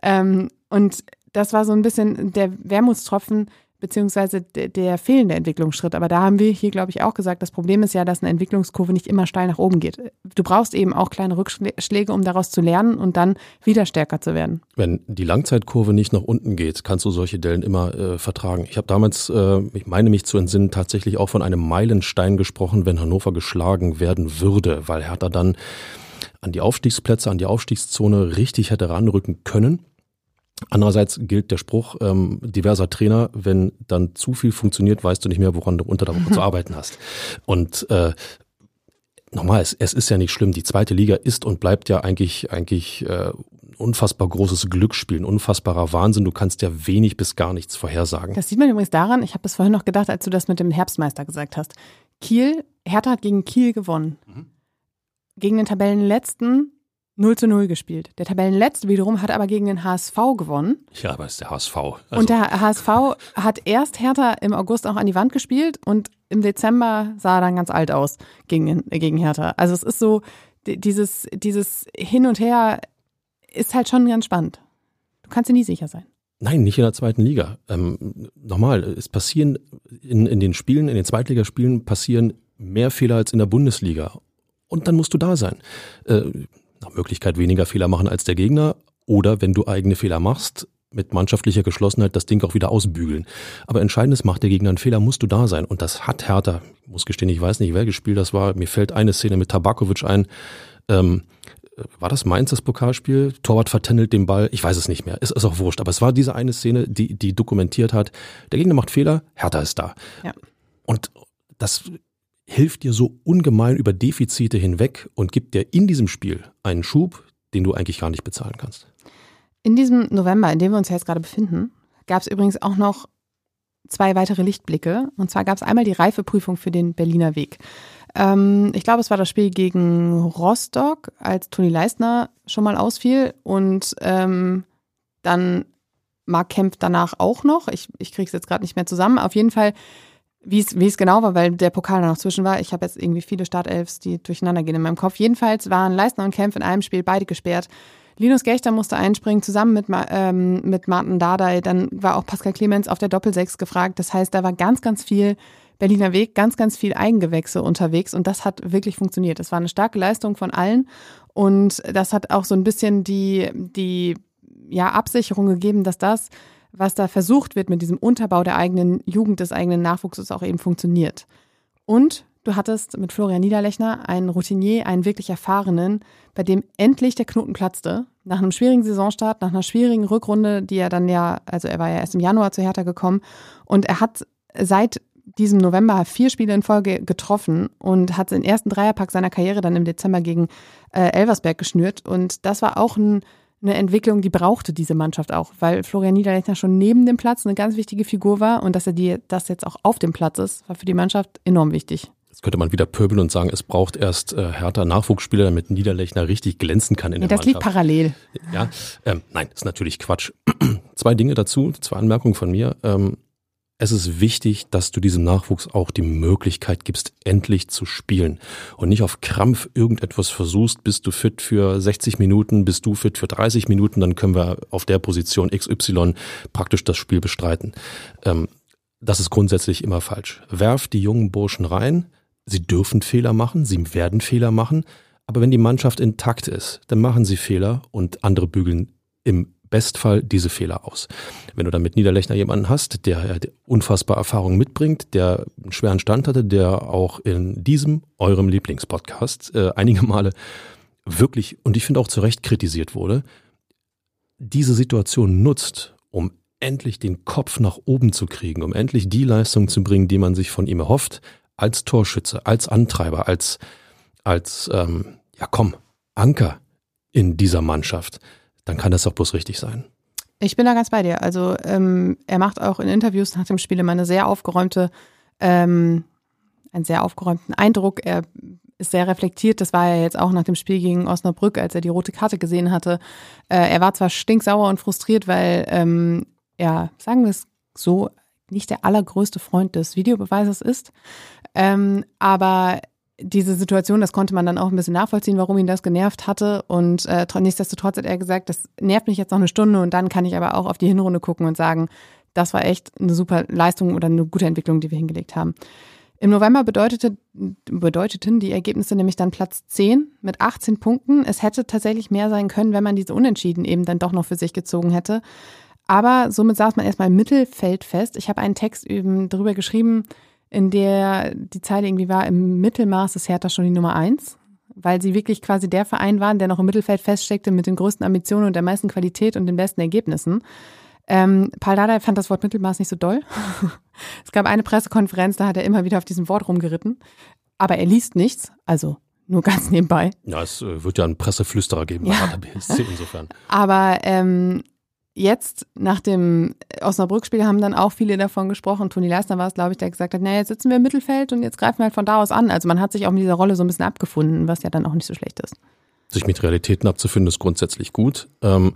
Ähm, und das war so ein bisschen der Wermutstropfen, beziehungsweise der, fehlende Entwicklungsschritt. Aber da haben wir hier, glaube ich, auch gesagt, das Problem ist ja, dass eine Entwicklungskurve nicht immer steil nach oben geht. Du brauchst eben auch kleine Rückschläge, um daraus zu lernen und dann wieder stärker zu werden. Wenn die Langzeitkurve nicht nach unten geht, kannst du solche Dellen immer äh, vertragen. Ich habe damals, äh, ich meine mich zu entsinnen, tatsächlich auch von einem Meilenstein gesprochen, wenn Hannover geschlagen werden würde, weil Hertha dann an die Aufstiegsplätze, an die Aufstiegszone richtig hätte ranrücken können. Andererseits gilt der Spruch ähm, diverser Trainer, wenn dann zu viel funktioniert, weißt du nicht mehr, woran du unter der Woche zu arbeiten hast. Und äh, nochmal, es, es ist ja nicht schlimm. Die zweite Liga ist und bleibt ja eigentlich eigentlich äh, unfassbar großes Glücksspiel, ein unfassbarer Wahnsinn. Du kannst ja wenig bis gar nichts vorhersagen. Das sieht man übrigens daran, ich habe es vorhin noch gedacht, als du das mit dem Herbstmeister gesagt hast. Kiel, Hertha hat gegen Kiel gewonnen. Mhm. Gegen den Tabellenletzten 0 zu 0 gespielt. Der Tabellenletzte wiederum hat aber gegen den HSV gewonnen. Ja, aber es ist der HSV. Also und der HSV hat erst Hertha im August auch an die Wand gespielt und im Dezember sah er dann ganz alt aus gegen, gegen Hertha. Also es ist so, dieses, dieses Hin und Her ist halt schon ganz spannend. Du kannst dir nie sicher sein. Nein, nicht in der zweiten Liga. Ähm, nochmal, es passieren in, in den Spielen, in den Zweitligaspielen passieren mehr Fehler als in der Bundesliga. Und dann musst du da sein. Äh, nach Möglichkeit weniger Fehler machen als der Gegner oder wenn du eigene Fehler machst, mit mannschaftlicher Geschlossenheit das Ding auch wieder ausbügeln. Aber entscheidend ist, macht der Gegner einen Fehler, musst du da sein. Und das hat Hertha, ich muss gestehen, ich weiß nicht, wer gespielt das war. Mir fällt eine Szene mit Tabakovic ein. Ähm, war das Mainz, das Pokalspiel? Torwart vertändelt den Ball. Ich weiß es nicht mehr. Ist, ist auch wurscht. Aber es war diese eine Szene, die, die dokumentiert hat, der Gegner macht Fehler, Hertha ist da. Ja. Und das hilft dir so ungemein über Defizite hinweg und gibt dir in diesem Spiel einen Schub, den du eigentlich gar nicht bezahlen kannst. In diesem November, in dem wir uns jetzt gerade befinden, gab es übrigens auch noch zwei weitere Lichtblicke. Und zwar gab es einmal die Reifeprüfung für den Berliner Weg. Ähm, ich glaube, es war das Spiel gegen Rostock, als Toni Leistner schon mal ausfiel und ähm, dann Mark Kempf danach auch noch. Ich, ich kriege es jetzt gerade nicht mehr zusammen. Auf jeden Fall wie es, wie es genau war, weil der Pokal da noch zwischen war. Ich habe jetzt irgendwie viele Startelfs, die durcheinander gehen in meinem Kopf. Jedenfalls waren Leistner und Kempf in einem Spiel beide gesperrt. Linus Gechter musste einspringen, zusammen mit, ähm, mit Martin Dardai. Dann war auch Pascal Clemens auf der Doppelsechs gefragt. Das heißt, da war ganz, ganz viel Berliner Weg, ganz, ganz viel Eigengewächse unterwegs und das hat wirklich funktioniert. Das war eine starke Leistung von allen und das hat auch so ein bisschen die, die ja, Absicherung gegeben, dass das, was da versucht wird mit diesem Unterbau der eigenen Jugend, des eigenen Nachwuchses auch eben funktioniert. Und Du hattest mit Florian Niederlechner einen Routinier, einen wirklich erfahrenen, bei dem endlich der Knoten platzte. Nach einem schwierigen Saisonstart, nach einer schwierigen Rückrunde, die er dann ja, also er war ja erst im Januar zu Hertha gekommen und er hat seit diesem November vier Spiele in Folge getroffen und hat den ersten Dreierpack seiner Karriere dann im Dezember gegen äh, Elversberg geschnürt. Und das war auch ein, eine Entwicklung, die brauchte diese Mannschaft auch, weil Florian Niederlechner schon neben dem Platz eine ganz wichtige Figur war und dass er die, das jetzt auch auf dem Platz ist, war für die Mannschaft enorm wichtig. Jetzt könnte man wieder pöbeln und sagen, es braucht erst äh, härter Nachwuchsspieler, damit Niederlechner richtig glänzen kann in ja, der das Mannschaft. Das liegt parallel. Ja, ähm, nein, ist natürlich Quatsch. zwei Dinge dazu, zwei Anmerkungen von mir. Ähm, es ist wichtig, dass du diesem Nachwuchs auch die Möglichkeit gibst, endlich zu spielen und nicht auf Krampf irgendetwas versuchst, bist du fit für 60 Minuten, bist du fit für 30 Minuten, dann können wir auf der Position XY praktisch das Spiel bestreiten. Ähm, das ist grundsätzlich immer falsch. Werf die jungen Burschen rein, Sie dürfen Fehler machen, sie werden Fehler machen, aber wenn die Mannschaft intakt ist, dann machen sie Fehler und andere bügeln im Bestfall diese Fehler aus. Wenn du dann mit Niederlechner jemanden hast, der unfassbar Erfahrung mitbringt, der einen schweren Stand hatte, der auch in diesem, eurem Lieblingspodcast, äh, einige Male wirklich, und ich finde auch zu Recht kritisiert wurde, diese Situation nutzt, um endlich den Kopf nach oben zu kriegen, um endlich die Leistung zu bringen, die man sich von ihm erhofft, als Torschütze, als Antreiber, als, als ähm, ja komm, Anker in dieser Mannschaft, dann kann das doch bloß richtig sein. Ich bin da ganz bei dir. Also ähm, er macht auch in Interviews nach dem Spiel immer eine sehr aufgeräumte, ähm, einen sehr aufgeräumten Eindruck. Er ist sehr reflektiert. Das war er jetzt auch nach dem Spiel gegen Osnabrück, als er die rote Karte gesehen hatte. Äh, er war zwar stinksauer und frustriert, weil ähm, er, sagen wir es so, nicht der allergrößte Freund des Videobeweises ist. Ähm, aber diese Situation, das konnte man dann auch ein bisschen nachvollziehen, warum ihn das genervt hatte. Und äh, nichtsdestotrotz hat er gesagt, das nervt mich jetzt noch eine Stunde und dann kann ich aber auch auf die Hinrunde gucken und sagen, das war echt eine super Leistung oder eine gute Entwicklung, die wir hingelegt haben. Im November bedeutete, bedeuteten die Ergebnisse nämlich dann Platz 10 mit 18 Punkten. Es hätte tatsächlich mehr sein können, wenn man diese Unentschieden eben dann doch noch für sich gezogen hätte. Aber somit saß man erstmal im Mittelfeld fest. Ich habe einen Text eben darüber geschrieben, in der die Zeile irgendwie war, im Mittelmaß ist Hertha schon die Nummer eins, weil sie wirklich quasi der Verein waren, der noch im Mittelfeld feststeckte mit den größten Ambitionen und der meisten Qualität und den besten Ergebnissen. Ähm, Paul Dardai fand das Wort Mittelmaß nicht so doll. es gab eine Pressekonferenz, da hat er immer wieder auf diesem Wort rumgeritten. Aber er liest nichts, also nur ganz nebenbei. Ja, es äh, wird ja einen Presseflüsterer geben bei ja. Insofern. Aber ähm, jetzt nach dem Osnabrück-Spiel haben dann auch viele davon gesprochen. Toni Leisner war es, glaube ich, der gesagt hat, naja, jetzt sitzen wir im Mittelfeld und jetzt greifen wir halt von da aus an. Also man hat sich auch mit dieser Rolle so ein bisschen abgefunden, was ja dann auch nicht so schlecht ist. Sich mit Realitäten abzufinden, ist grundsätzlich gut. Ähm,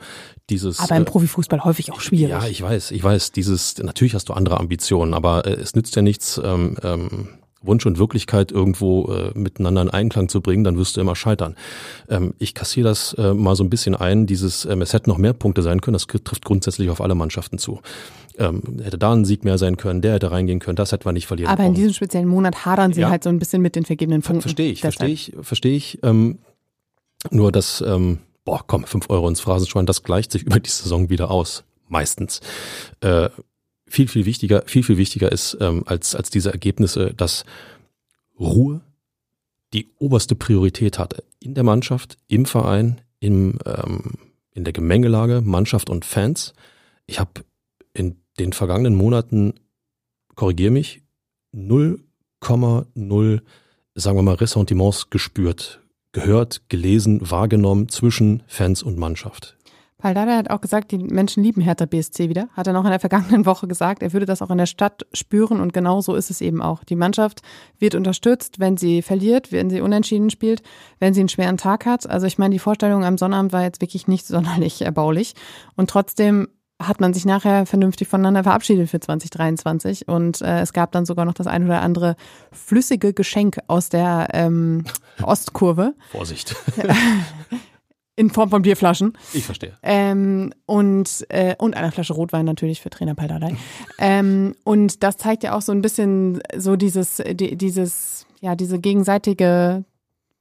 dieses, aber im äh, Profifußball häufig auch schwierig. Ja, ich weiß, ich weiß. Dieses, natürlich hast du andere Ambitionen, aber äh, es nützt ja nichts, ähm, ähm, Wunsch und Wirklichkeit irgendwo äh, miteinander in Einklang zu bringen, dann wirst du immer scheitern. Ähm, ich kassiere das äh, mal so ein bisschen ein, dieses, ähm, es hätten noch mehr Punkte sein können, das trifft grundsätzlich auf alle Mannschaften zu. Ähm, hätte da ein Sieg mehr sein können, der hätte reingehen können, das hätten wir nicht verlieren Aber in diesem speziellen Monat hadern sie ja. halt so ein bisschen mit den vergebenen Punkten. Verstehe ich, verstehe ich, verstehe ich. Ähm, nur das, ähm, boah, komm, fünf Euro ins Phrasenschwein, das gleicht sich über die Saison wieder aus. Meistens. Äh, viel, viel wichtiger, viel, viel wichtiger ist ähm, als, als diese Ergebnisse, dass Ruhe die oberste Priorität hat in der Mannschaft, im Verein, im, ähm, in der Gemengelage, Mannschaft und Fans. Ich habe in den vergangenen Monaten, korrigiere mich, 0,0, sagen wir mal, Ressentiments gespürt, gehört, gelesen, wahrgenommen zwischen Fans und Mannschaft. Paldada hat auch gesagt, die Menschen lieben Hertha BSC wieder. Hat er noch in der vergangenen Woche gesagt. Er würde das auch in der Stadt spüren und genau so ist es eben auch. Die Mannschaft wird unterstützt, wenn sie verliert, wenn sie unentschieden spielt, wenn sie einen schweren Tag hat. Also ich meine, die Vorstellung am Sonnabend war jetzt wirklich nicht sonderlich erbaulich. Und trotzdem hat man sich nachher vernünftig voneinander verabschiedet für 2023 und äh, es gab dann sogar noch das ein oder andere flüssige Geschenk aus der ähm, Ostkurve. Vorsicht. in Form von Bierflaschen. Ich verstehe. Ähm, und, äh, und einer Flasche Rotwein natürlich für Trainer Paldadei. ähm, und das zeigt ja auch so ein bisschen so dieses, die, dieses, ja, diese gegenseitige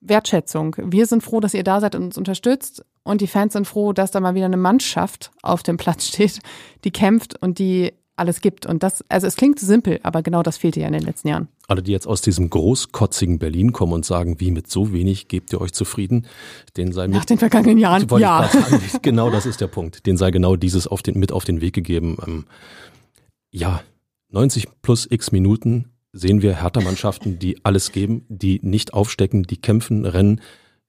Wertschätzung. Wir sind froh, dass ihr da seid und uns unterstützt. Und die Fans sind froh, dass da mal wieder eine Mannschaft auf dem Platz steht, die kämpft und die alles gibt. Und das, also es klingt simpel, aber genau das fehlte ja in den letzten Jahren. Alle, die jetzt aus diesem großkotzigen Berlin kommen und sagen, wie mit so wenig gebt ihr euch zufrieden, den sei Nach den vergangenen Jahren, ja. Sagen, genau das ist der Punkt. Den sei genau dieses auf den, mit auf den Weg gegeben. Ähm, ja, 90 plus x Minuten sehen wir Hertha-Mannschaften, die alles geben, die nicht aufstecken, die kämpfen, rennen.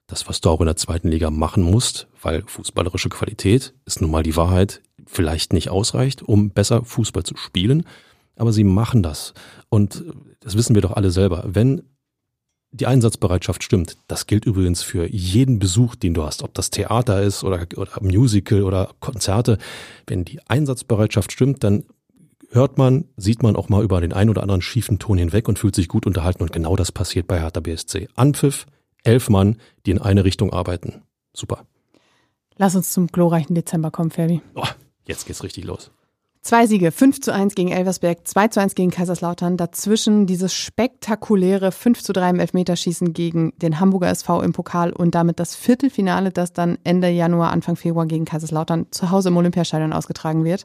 Das, was du auch in der zweiten Liga machen musst, weil fußballerische Qualität ist nun mal die Wahrheit, vielleicht nicht ausreicht, um besser Fußball zu spielen. Aber sie machen das. Und das wissen wir doch alle selber. Wenn die Einsatzbereitschaft stimmt, das gilt übrigens für jeden Besuch, den du hast, ob das Theater ist oder, oder Musical oder Konzerte. Wenn die Einsatzbereitschaft stimmt, dann hört man, sieht man auch mal über den ein oder anderen schiefen Ton hinweg und fühlt sich gut unterhalten. Und genau das passiert bei Hertha BSC. Anpfiff, elf Mann, die in eine Richtung arbeiten. Super. Lass uns zum glorreichen Dezember kommen, Ferbi. Oh, jetzt geht's richtig los. Zwei Siege, 5 zu 1 gegen Elversberg, 2 zu 1 gegen Kaiserslautern. Dazwischen dieses spektakuläre 5 zu 3 im Elfmeterschießen gegen den Hamburger SV im Pokal und damit das Viertelfinale, das dann Ende Januar, Anfang Februar gegen Kaiserslautern zu Hause im Olympiastadion ausgetragen wird.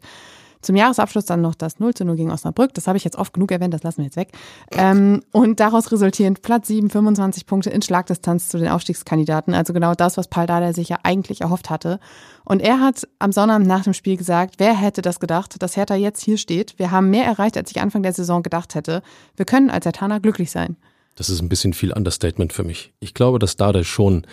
Zum Jahresabschluss dann noch das 0 zu 0 gegen Osnabrück. Das habe ich jetzt oft genug erwähnt, das lassen wir jetzt weg. Ähm, und daraus resultierend Platz 7, 25 Punkte in Schlagdistanz zu den Aufstiegskandidaten. Also genau das, was Paul Dardai sich ja eigentlich erhofft hatte. Und er hat am Sonnabend nach dem Spiel gesagt, wer hätte das gedacht, dass Hertha jetzt hier steht. Wir haben mehr erreicht, als ich Anfang der Saison gedacht hätte. Wir können als Hertaner glücklich sein. Das ist ein bisschen viel Understatement für mich. Ich glaube, dass Dardai schon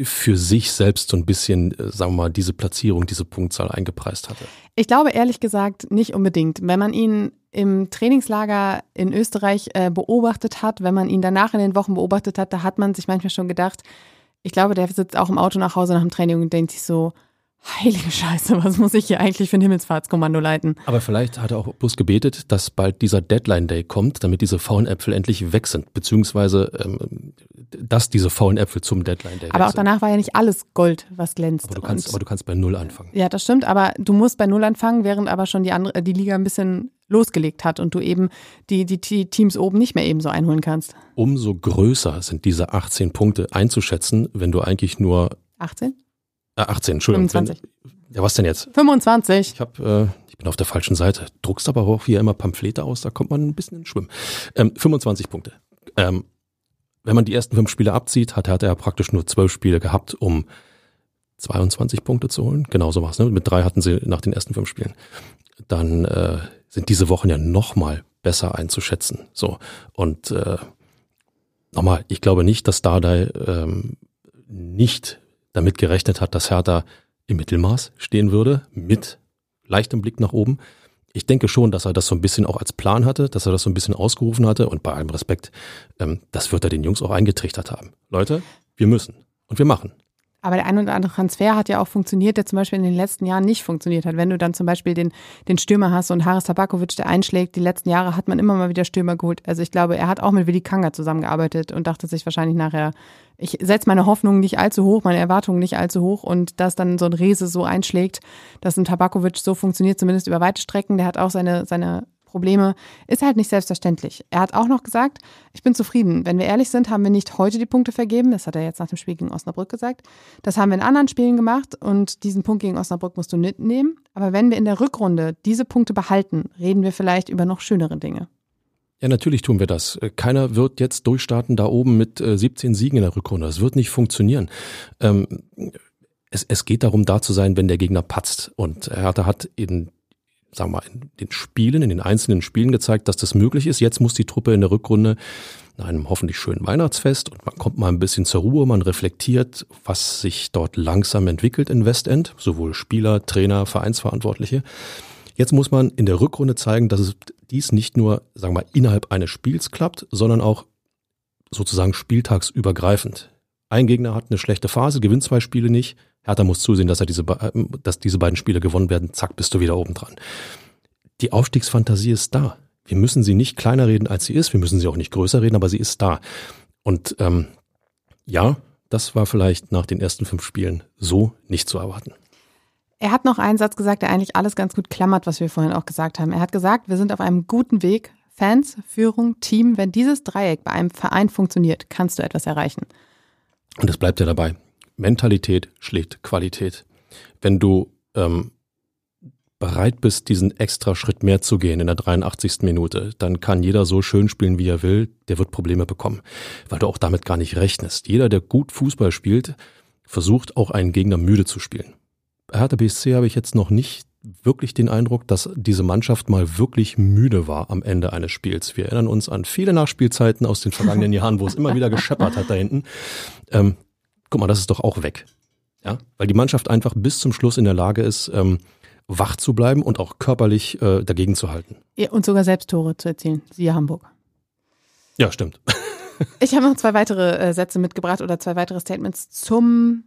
für sich selbst so ein bisschen, äh, sagen wir mal, diese Platzierung, diese Punktzahl eingepreist hatte? Ich glaube ehrlich gesagt nicht unbedingt. Wenn man ihn im Trainingslager in Österreich äh, beobachtet hat, wenn man ihn danach in den Wochen beobachtet hat, da hat man sich manchmal schon gedacht, ich glaube, der sitzt auch im Auto nach Hause nach dem Training und denkt sich so, Heilige Scheiße, was muss ich hier eigentlich für ein Himmelsfahrtskommando leiten? Aber vielleicht hat er auch bloß gebetet, dass bald dieser Deadline Day kommt, damit diese faulen Äpfel endlich weg sind, beziehungsweise ähm, dass diese faulen Äpfel zum Deadline Day Aber auch danach war ja nicht alles Gold, was glänzt. Aber du kannst, aber du kannst bei Null anfangen. Ja, das stimmt, aber du musst bei Null anfangen, während aber schon die andere, die Liga ein bisschen losgelegt hat und du eben die, die, die Teams oben nicht mehr eben so einholen kannst. Umso größer sind diese 18 Punkte einzuschätzen, wenn du eigentlich nur 18? 18, äh, Entschuldigung. 25. Wenn, ja, was denn jetzt? 25. Ich hab, äh, ich bin auf der falschen Seite. Druckst aber auch hier immer Pamphlete aus, da kommt man ein bisschen ins Schwimmen. Ähm, 25 Punkte. Ähm, wenn man die ersten fünf Spiele abzieht, hat, hat er praktisch nur zwölf Spiele gehabt, um 22 Punkte zu holen. Genauso war es. Ne? Mit drei hatten sie nach den ersten fünf Spielen. Dann äh, sind diese Wochen ja nochmal besser einzuschätzen. So und äh, nochmal, ich glaube nicht, dass Dardai ähm, nicht damit gerechnet hat, dass Hertha im Mittelmaß stehen würde, mit leichtem Blick nach oben. Ich denke schon, dass er das so ein bisschen auch als Plan hatte, dass er das so ein bisschen ausgerufen hatte und bei allem Respekt, ähm, das wird er den Jungs auch eingetrichtert haben. Leute, wir müssen und wir machen. Aber der ein oder andere Transfer hat ja auch funktioniert, der zum Beispiel in den letzten Jahren nicht funktioniert hat. Wenn du dann zum Beispiel den, den Stürmer hast und Haris Tabakovic, der einschlägt, die letzten Jahre hat man immer mal wieder Stürmer geholt. Also ich glaube, er hat auch mit Willi Kanga zusammengearbeitet und dachte sich wahrscheinlich nachher, ich setze meine Hoffnungen nicht allzu hoch, meine Erwartungen nicht allzu hoch und dass dann so ein Rese so einschlägt, dass ein Tabakovic so funktioniert, zumindest über weite Strecken, der hat auch seine, seine Probleme, ist halt nicht selbstverständlich. Er hat auch noch gesagt, ich bin zufrieden. Wenn wir ehrlich sind, haben wir nicht heute die Punkte vergeben. Das hat er jetzt nach dem Spiel gegen Osnabrück gesagt. Das haben wir in anderen Spielen gemacht und diesen Punkt gegen Osnabrück musst du mitnehmen. Aber wenn wir in der Rückrunde diese Punkte behalten, reden wir vielleicht über noch schönere Dinge. Ja, natürlich tun wir das. Keiner wird jetzt durchstarten da oben mit 17 äh, Siegen in der Rückrunde. Das wird nicht funktionieren. Ähm, es, es geht darum, da zu sein, wenn der Gegner patzt. Und Hertha hat in sagen wir mal, in den Spielen, in den einzelnen Spielen gezeigt, dass das möglich ist. Jetzt muss die Truppe in der Rückrunde nach einem hoffentlich schönen Weihnachtsfest und man kommt mal ein bisschen zur Ruhe, man reflektiert, was sich dort langsam entwickelt in Westend, sowohl Spieler, Trainer, Vereinsverantwortliche. Jetzt muss man in der Rückrunde zeigen, dass es dies nicht nur, sagen wir mal, innerhalb eines Spiels klappt, sondern auch sozusagen spieltagsübergreifend. Ein Gegner hat eine schlechte Phase, gewinnt zwei Spiele nicht, Hertha muss zusehen, dass er diese, dass diese beiden Spiele gewonnen werden. Zack, bist du wieder oben dran. Die Aufstiegsfantasie ist da. Wir müssen sie nicht kleiner reden, als sie ist. Wir müssen sie auch nicht größer reden, aber sie ist da. Und ähm, ja, das war vielleicht nach den ersten fünf Spielen so nicht zu erwarten. Er hat noch einen Satz gesagt, der eigentlich alles ganz gut klammert, was wir vorhin auch gesagt haben. Er hat gesagt, wir sind auf einem guten Weg. Fans, Führung, Team, wenn dieses Dreieck bei einem Verein funktioniert, kannst du etwas erreichen. Und es bleibt ja dabei. Mentalität schlägt Qualität. Wenn du ähm, bereit bist, diesen extra Schritt mehr zu gehen in der 83. Minute, dann kann jeder so schön spielen, wie er will, der wird Probleme bekommen, weil du auch damit gar nicht rechnest. Jeder, der gut Fußball spielt, versucht auch einen Gegner müde zu spielen. Bei Hertha BSC habe ich jetzt noch nicht wirklich den Eindruck, dass diese Mannschaft mal wirklich müde war am Ende eines Spiels. Wir erinnern uns an viele Nachspielzeiten aus den vergangenen Jahren, wo es immer wieder gescheppert hat da hinten. Ähm, guck mal, das ist doch auch weg. Ja, weil die Mannschaft einfach bis zum Schluss in der Lage ist, ähm, wach zu bleiben und auch körperlich äh, dagegen zu halten. Ja, und sogar selbst Tore zu erzielen, siehe Hamburg. Ja, stimmt. ich habe noch zwei weitere äh, Sätze mitgebracht oder zwei weitere Statements zum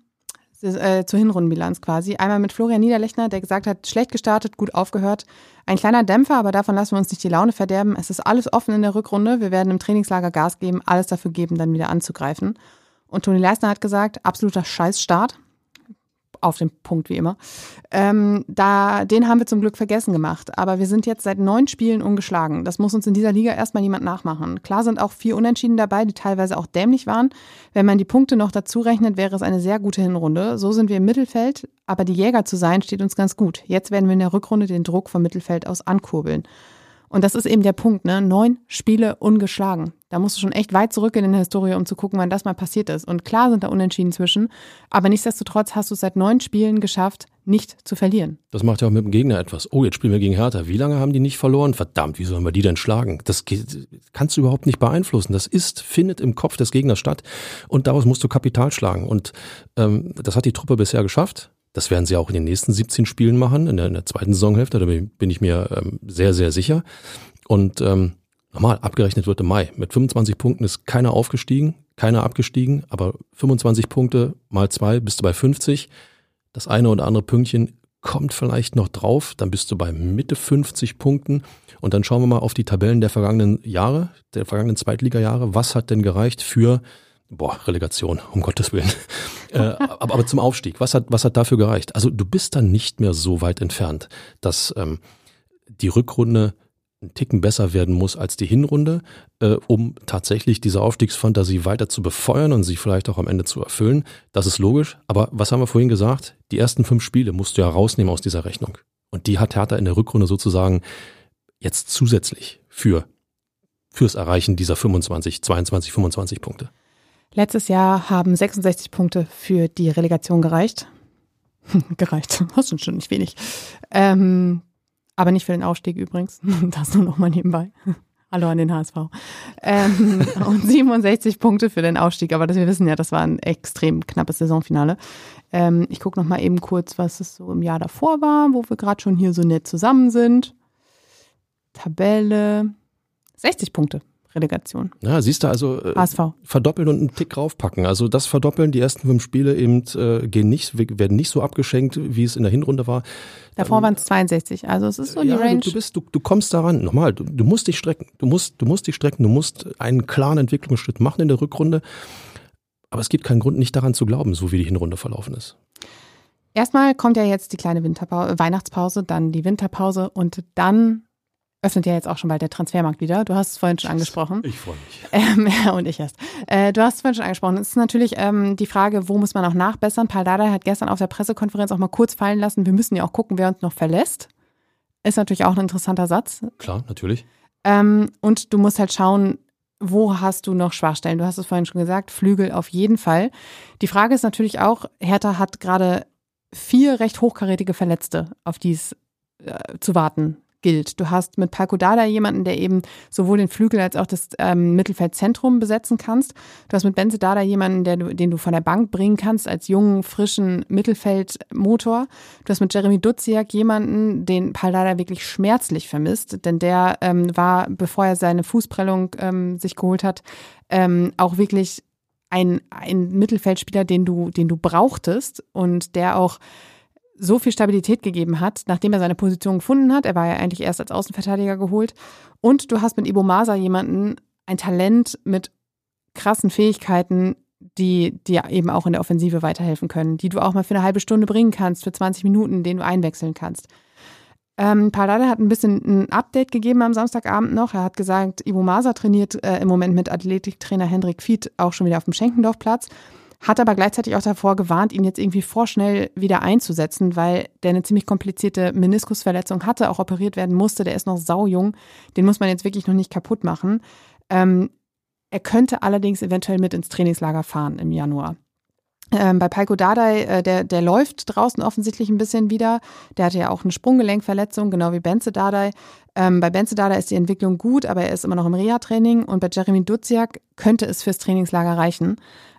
äh, zur Hinrundenbilanz quasi. Einmal mit Florian Niederlechner, der gesagt hat, schlecht gestartet, gut aufgehört. Ein kleiner Dämpfer, aber davon lassen wir uns nicht die Laune verderben. Es ist alles offen in der Rückrunde. Wir werden im Trainingslager Gas geben, alles dafür geben, dann wieder anzugreifen. Und Toni Leisner hat gesagt, absoluter Scheißstart auf den Punkt wie immer. Ähm, da, den haben wir zum Glück vergessen gemacht. Aber wir sind jetzt seit neun Spielen ungeschlagen. Das muss uns in dieser Liga erstmal niemand nachmachen. Klar sind auch vier Unentschieden dabei, die teilweise auch dämlich waren. Wenn man die Punkte noch dazu rechnet, wäre es eine sehr gute Hinrunde. So sind wir im Mittelfeld, aber die Jäger zu sein steht uns ganz gut. Jetzt werden wir in der Rückrunde den Druck vom Mittelfeld aus ankurbeln. Und das ist eben der Punkt, ne? Neun Spiele ungeschlagen. Da musst du schon echt weit zurück in der Historie, um zu gucken, wann das mal passiert ist. Und klar sind da Unentschieden zwischen, aber nichtsdestotrotz hast du es seit neun Spielen geschafft, nicht zu verlieren. Das macht ja auch mit dem Gegner etwas. Oh, jetzt spielen wir gegen Hertha. Wie lange haben die nicht verloren? Verdammt, wie sollen wir die denn schlagen? Das kannst du überhaupt nicht beeinflussen. Das ist, findet im Kopf des Gegners statt und daraus musst du Kapital schlagen. Und ähm, das hat die Truppe bisher geschafft. Das werden sie auch in den nächsten 17 Spielen machen, in der, in der zweiten Saisonhälfte, da bin ich mir ähm, sehr, sehr sicher. Und ähm, nochmal, abgerechnet wird im Mai. Mit 25 Punkten ist keiner aufgestiegen, keiner abgestiegen, aber 25 Punkte mal zwei bist du bei 50. Das eine oder andere Pünktchen kommt vielleicht noch drauf, dann bist du bei Mitte 50 Punkten. Und dann schauen wir mal auf die Tabellen der vergangenen Jahre, der vergangenen Zweitliga-Jahre. Was hat denn gereicht für Boah, Relegation, um Gottes Willen. äh, aber, aber, zum Aufstieg, was hat, was hat dafür gereicht? Also du bist dann nicht mehr so weit entfernt, dass ähm, die Rückrunde einen Ticken besser werden muss als die Hinrunde, äh, um tatsächlich diese Aufstiegsfantasie weiter zu befeuern und sie vielleicht auch am Ende zu erfüllen. Das ist logisch. Aber was haben wir vorhin gesagt? Die ersten fünf Spiele musst du ja rausnehmen aus dieser Rechnung. Und die hat Hertha in der Rückrunde sozusagen jetzt zusätzlich für fürs Erreichen dieser 25, 22, 25 Punkte. Letztes Jahr haben 66 Punkte für die Relegation gereicht. gereicht, das ist schon nicht wenig. Ähm, aber nicht für den Aufstieg übrigens. Das nur nochmal nebenbei. Hallo an den HSV. Ähm, und 67 Punkte für den Aufstieg. Aber das, wir wissen ja, das war ein extrem knappes Saisonfinale. Ähm, ich gucke nochmal eben kurz, was es so im Jahr davor war, wo wir gerade schon hier so nett zusammen sind. Tabelle. 60 Punkte. Relegation. Ja, siehst du also äh, HSV. verdoppeln und einen Tick raufpacken. Also das Verdoppeln, die ersten fünf Spiele eben äh, gehen nicht, werden nicht so abgeschenkt, wie es in der Hinrunde war. Davor waren es 62, also es ist so die ja, Range. Du, bist, du, du kommst daran. Nochmal, du, du musst dich strecken. Du musst, du musst dich strecken. Du musst einen klaren Entwicklungsschritt machen in der Rückrunde. Aber es gibt keinen Grund, nicht daran zu glauben, so wie die Hinrunde verlaufen ist. Erstmal kommt ja jetzt die kleine Winterpause, Weihnachtspause, dann die Winterpause und dann öffnet ja jetzt auch schon bald der Transfermarkt wieder. Du hast es vorhin schon angesprochen. Ich freue mich. Ähm, ja, und ich erst. Äh, du hast es vorhin schon angesprochen. Es ist natürlich ähm, die Frage, wo muss man auch nachbessern? Paul Dada hat gestern auf der Pressekonferenz auch mal kurz fallen lassen, wir müssen ja auch gucken, wer uns noch verlässt. Ist natürlich auch ein interessanter Satz. Klar, natürlich. Ähm, und du musst halt schauen, wo hast du noch Schwachstellen? Du hast es vorhin schon gesagt, Flügel auf jeden Fall. Die Frage ist natürlich auch, Hertha hat gerade vier recht hochkarätige Verletzte, auf die es äh, zu warten gilt. Du hast mit Paco Dada jemanden, der eben sowohl den Flügel als auch das ähm, Mittelfeldzentrum besetzen kannst. Du hast mit Benze Dada jemanden, der, den du von der Bank bringen kannst als jungen, frischen Mittelfeldmotor. Du hast mit Jeremy Duziak jemanden, den Paul Dada wirklich schmerzlich vermisst, denn der ähm, war, bevor er seine Fußprellung ähm, sich geholt hat, ähm, auch wirklich ein, ein Mittelfeldspieler, den du, den du brauchtest und der auch so viel Stabilität gegeben hat, nachdem er seine Position gefunden hat. Er war ja eigentlich erst als Außenverteidiger geholt. Und du hast mit Ibo Masa jemanden, ein Talent mit krassen Fähigkeiten, die dir eben auch in der Offensive weiterhelfen können, die du auch mal für eine halbe Stunde bringen kannst, für 20 Minuten, den du einwechseln kannst. Ähm, Pardada hat ein bisschen ein Update gegeben am Samstagabend noch. Er hat gesagt, Ivo Masa trainiert äh, im Moment mit Athletiktrainer Hendrik Fied auch schon wieder auf dem Schenkendorfplatz, hat aber gleichzeitig auch davor gewarnt, ihn jetzt irgendwie vorschnell wieder einzusetzen, weil der eine ziemlich komplizierte Meniskusverletzung hatte, auch operiert werden musste. Der ist noch saujung, den muss man jetzt wirklich noch nicht kaputt machen. Ähm, er könnte allerdings eventuell mit ins Trainingslager fahren im Januar. Ähm, bei Paiko Dardai, äh, der, der läuft draußen offensichtlich ein bisschen wieder. Der hatte ja auch eine Sprunggelenkverletzung, genau wie Benze Dardai. Ähm, bei Benze Dardai ist die Entwicklung gut, aber er ist immer noch im Reha-Training. Und bei Jeremy Duziak könnte es fürs Trainingslager reichen.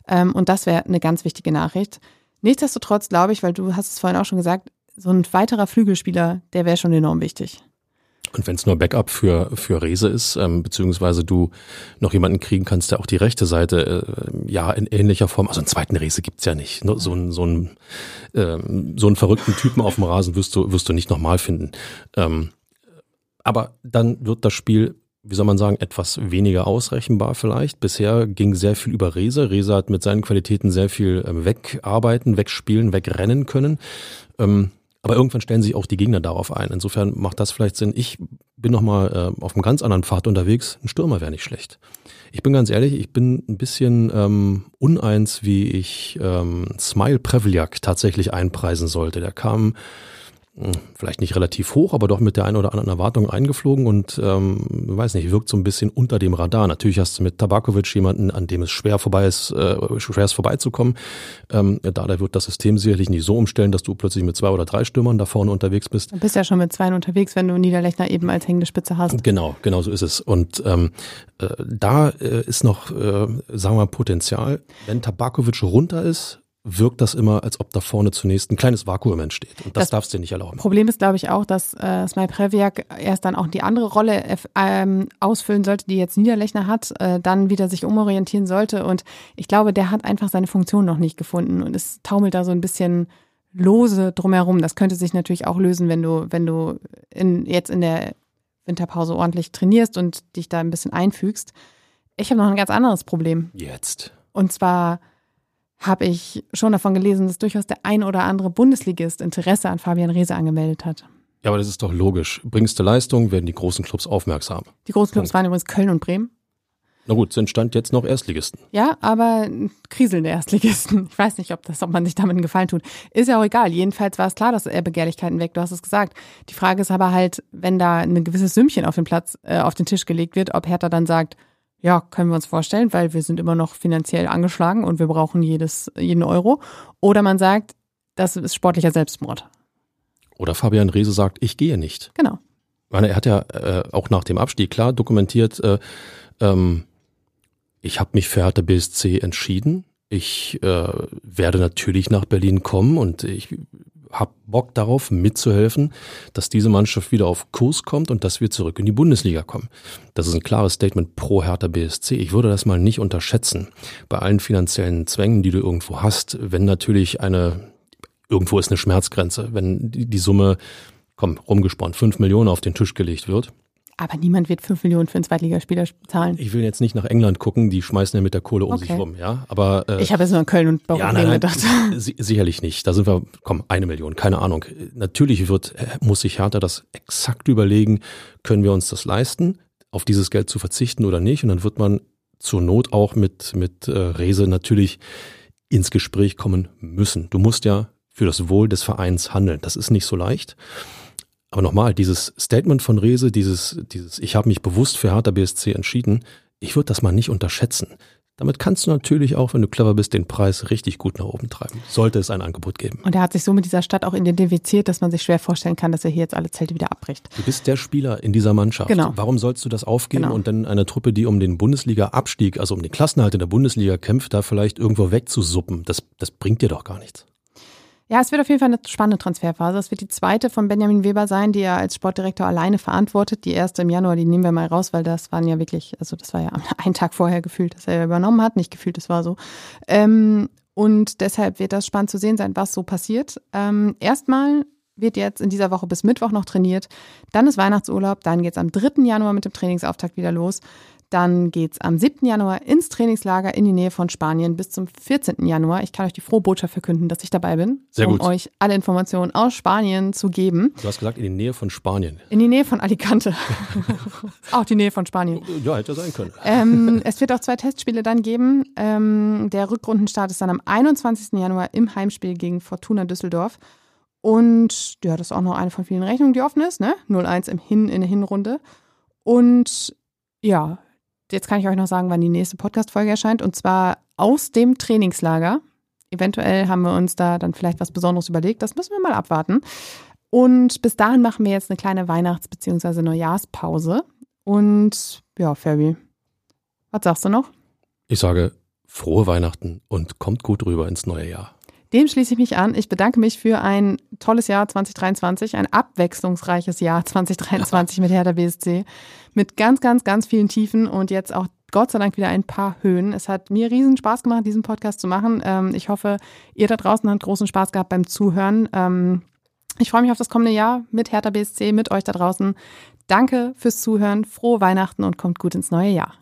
Ähm, und das wäre eine ganz wichtige Nachricht. Nichtsdestotrotz glaube ich, weil du hast es vorhin auch schon gesagt, so ein weiterer Flügelspieler, der wäre schon enorm wichtig. Und wenn es nur Backup für, für Rese ist, ähm, beziehungsweise du noch jemanden kriegen kannst, der auch die rechte Seite äh, ja in ähnlicher Form, also einen zweiten Rese gibt's ja nicht. Ne? So, einen so, einen ähm, so einen verrückten Typen auf dem Rasen wirst du, wirst du nicht nochmal finden. Ähm, aber dann wird das Spiel, wie soll man sagen, etwas weniger ausrechenbar vielleicht. Bisher ging sehr viel über Rese. Rese hat mit seinen Qualitäten sehr viel ähm, wegarbeiten, wegspielen, wegrennen können. Ähm, aber irgendwann stellen sich auch die Gegner darauf ein. Insofern macht das vielleicht Sinn. Ich bin nochmal äh, auf einem ganz anderen Pfad unterwegs. Ein Stürmer wäre nicht schlecht. Ich bin ganz ehrlich, ich bin ein bisschen ähm, uneins, wie ich ähm, Smile Prevliak tatsächlich einpreisen sollte. Der kam vielleicht nicht relativ hoch, aber doch mit der einen oder anderen Erwartung eingeflogen und ähm, weiß nicht, wirkt so ein bisschen unter dem Radar. Natürlich hast du mit Tabakovic jemanden, an dem es schwer vorbei ist, äh, schwer ist vorbeizukommen. Ähm, da wird das System sicherlich nicht so umstellen, dass du plötzlich mit zwei oder drei Stürmern da vorne unterwegs bist. Du bist ja schon mit zwei unterwegs, wenn du Niederlechner eben als hängende Spitze hast. Genau, genau so ist es. Und ähm, äh, da äh, ist noch, äh, sagen wir mal, Potenzial. Wenn Tabakovic runter ist, wirkt das immer, als ob da vorne zunächst ein kleines Vakuum entsteht. Und das, das darfst du dir nicht erlauben. Problem ist, glaube ich, auch, dass äh, Smaj Previak erst dann auch die andere Rolle ähm, ausfüllen sollte, die jetzt Niederlechner hat, äh, dann wieder sich umorientieren sollte. Und ich glaube, der hat einfach seine Funktion noch nicht gefunden und es taumelt da so ein bisschen lose drumherum. Das könnte sich natürlich auch lösen, wenn du, wenn du in, jetzt in der Winterpause ordentlich trainierst und dich da ein bisschen einfügst. Ich habe noch ein ganz anderes Problem. Jetzt. Und zwar habe ich schon davon gelesen, dass durchaus der ein oder andere Bundesligist Interesse an Fabian Reese angemeldet hat. Ja, aber das ist doch logisch. Bringst du Leistung, werden die großen Clubs aufmerksam. Die großen Clubs waren übrigens Köln und Bremen. Na gut, sind Stand jetzt noch Erstligisten. Ja, aber kriselnde Erstligisten. Ich weiß nicht, ob das, ob man sich damit einen Gefallen tut. Ist ja auch egal. Jedenfalls war es klar, dass er Begehrlichkeiten weckt. Du hast es gesagt. Die Frage ist aber halt, wenn da ein gewisses Sümmchen auf den Platz, äh, auf den Tisch gelegt wird, ob Hertha dann sagt, ja, können wir uns vorstellen, weil wir sind immer noch finanziell angeschlagen und wir brauchen jedes, jeden Euro. Oder man sagt, das ist sportlicher Selbstmord. Oder Fabian Reese sagt, ich gehe nicht. Genau. Meine, er hat ja äh, auch nach dem Abstieg klar dokumentiert, äh, ähm, ich habe mich für Hertha BSC entschieden. Ich äh, werde natürlich nach Berlin kommen und ich habe Bock darauf, mitzuhelfen, dass diese Mannschaft wieder auf Kurs kommt und dass wir zurück in die Bundesliga kommen. Das ist ein klares Statement pro Hertha BSC. Ich würde das mal nicht unterschätzen. Bei allen finanziellen Zwängen, die du irgendwo hast, wenn natürlich eine, irgendwo ist eine Schmerzgrenze, wenn die, die Summe, komm, rumgesponnen, fünf Millionen auf den Tisch gelegt wird, aber niemand wird 5 Millionen für einen Zweitligaspieler zahlen. Ich will jetzt nicht nach England gucken, die schmeißen ja mit der Kohle um okay. sich rum, ja. Aber äh, ich habe jetzt nur an Köln und Bochum ja, nein, nein, gedacht. Sicherlich nicht. Da sind wir, komm, eine Million, keine Ahnung. Natürlich wird, äh, muss sich Hertha das exakt überlegen, können wir uns das leisten, auf dieses Geld zu verzichten oder nicht. Und dann wird man zur Not auch mit, mit äh, Rese natürlich ins Gespräch kommen müssen. Du musst ja für das Wohl des Vereins handeln. Das ist nicht so leicht. Aber nochmal, dieses Statement von Rese, dieses, dieses, ich habe mich bewusst für Hertha BSC entschieden, ich würde das mal nicht unterschätzen. Damit kannst du natürlich auch, wenn du clever bist, den Preis richtig gut nach oben treiben. Sollte es ein Angebot geben. Und er hat sich so mit dieser Stadt auch identifiziert, dass man sich schwer vorstellen kann, dass er hier jetzt alle Zelte wieder abbricht. Du bist der Spieler in dieser Mannschaft. Genau. Warum sollst du das aufgeben genau. und dann eine Truppe, die um den Bundesliga-Abstieg, also um den Klassenhalt in der Bundesliga kämpft, da vielleicht irgendwo wegzusuppen? Das, das bringt dir doch gar nichts. Ja, es wird auf jeden Fall eine spannende Transferphase. Es wird die zweite von Benjamin Weber sein, die er als Sportdirektor alleine verantwortet. Die erste im Januar, die nehmen wir mal raus, weil das waren ja wirklich, also das war ja ein Tag vorher gefühlt, dass er übernommen hat. Nicht gefühlt, das war so. Ähm, und deshalb wird das spannend zu sehen sein, was so passiert. Ähm, erstmal wird jetzt in dieser Woche bis Mittwoch noch trainiert. Dann ist Weihnachtsurlaub. Dann geht es am 3. Januar mit dem Trainingsauftakt wieder los. Dann geht's am 7. Januar ins Trainingslager in die Nähe von Spanien bis zum 14. Januar. Ich kann euch die frohe Botschaft verkünden, dass ich dabei bin, Sehr um gut. euch alle Informationen aus Spanien zu geben. Du hast gesagt, in die Nähe von Spanien. In die Nähe von Alicante. Auch die Nähe von Spanien. Ja, hätte sein können. Ähm, es wird auch zwei Testspiele dann geben. Ähm, der Rückrundenstart ist dann am 21. Januar im Heimspiel gegen Fortuna Düsseldorf. Und ja, das ist auch noch eine von vielen Rechnungen, die offen ist, ne? 0-1 im Hin in der Hinrunde. Und ja, jetzt kann ich euch noch sagen, wann die nächste Podcast-Folge erscheint. Und zwar aus dem Trainingslager. Eventuell haben wir uns da dann vielleicht was Besonderes überlegt. Das müssen wir mal abwarten. Und bis dahin machen wir jetzt eine kleine Weihnachts- bzw. Neujahrspause. Und ja, Fabi, was sagst du noch? Ich sage frohe Weihnachten und kommt gut rüber ins neue Jahr. Dem schließe ich mich an. Ich bedanke mich für ein tolles Jahr 2023, ein abwechslungsreiches Jahr 2023 mit Hertha BSC. Mit ganz, ganz, ganz vielen Tiefen und jetzt auch Gott sei Dank wieder ein paar Höhen. Es hat mir riesen Spaß gemacht, diesen Podcast zu machen. Ähm, ich hoffe, ihr da draußen habt großen Spaß gehabt beim Zuhören. Ähm, ich freue mich auf das kommende Jahr mit Hertha BSC, mit euch da draußen. Danke fürs Zuhören, frohe Weihnachten und kommt gut ins neue Jahr.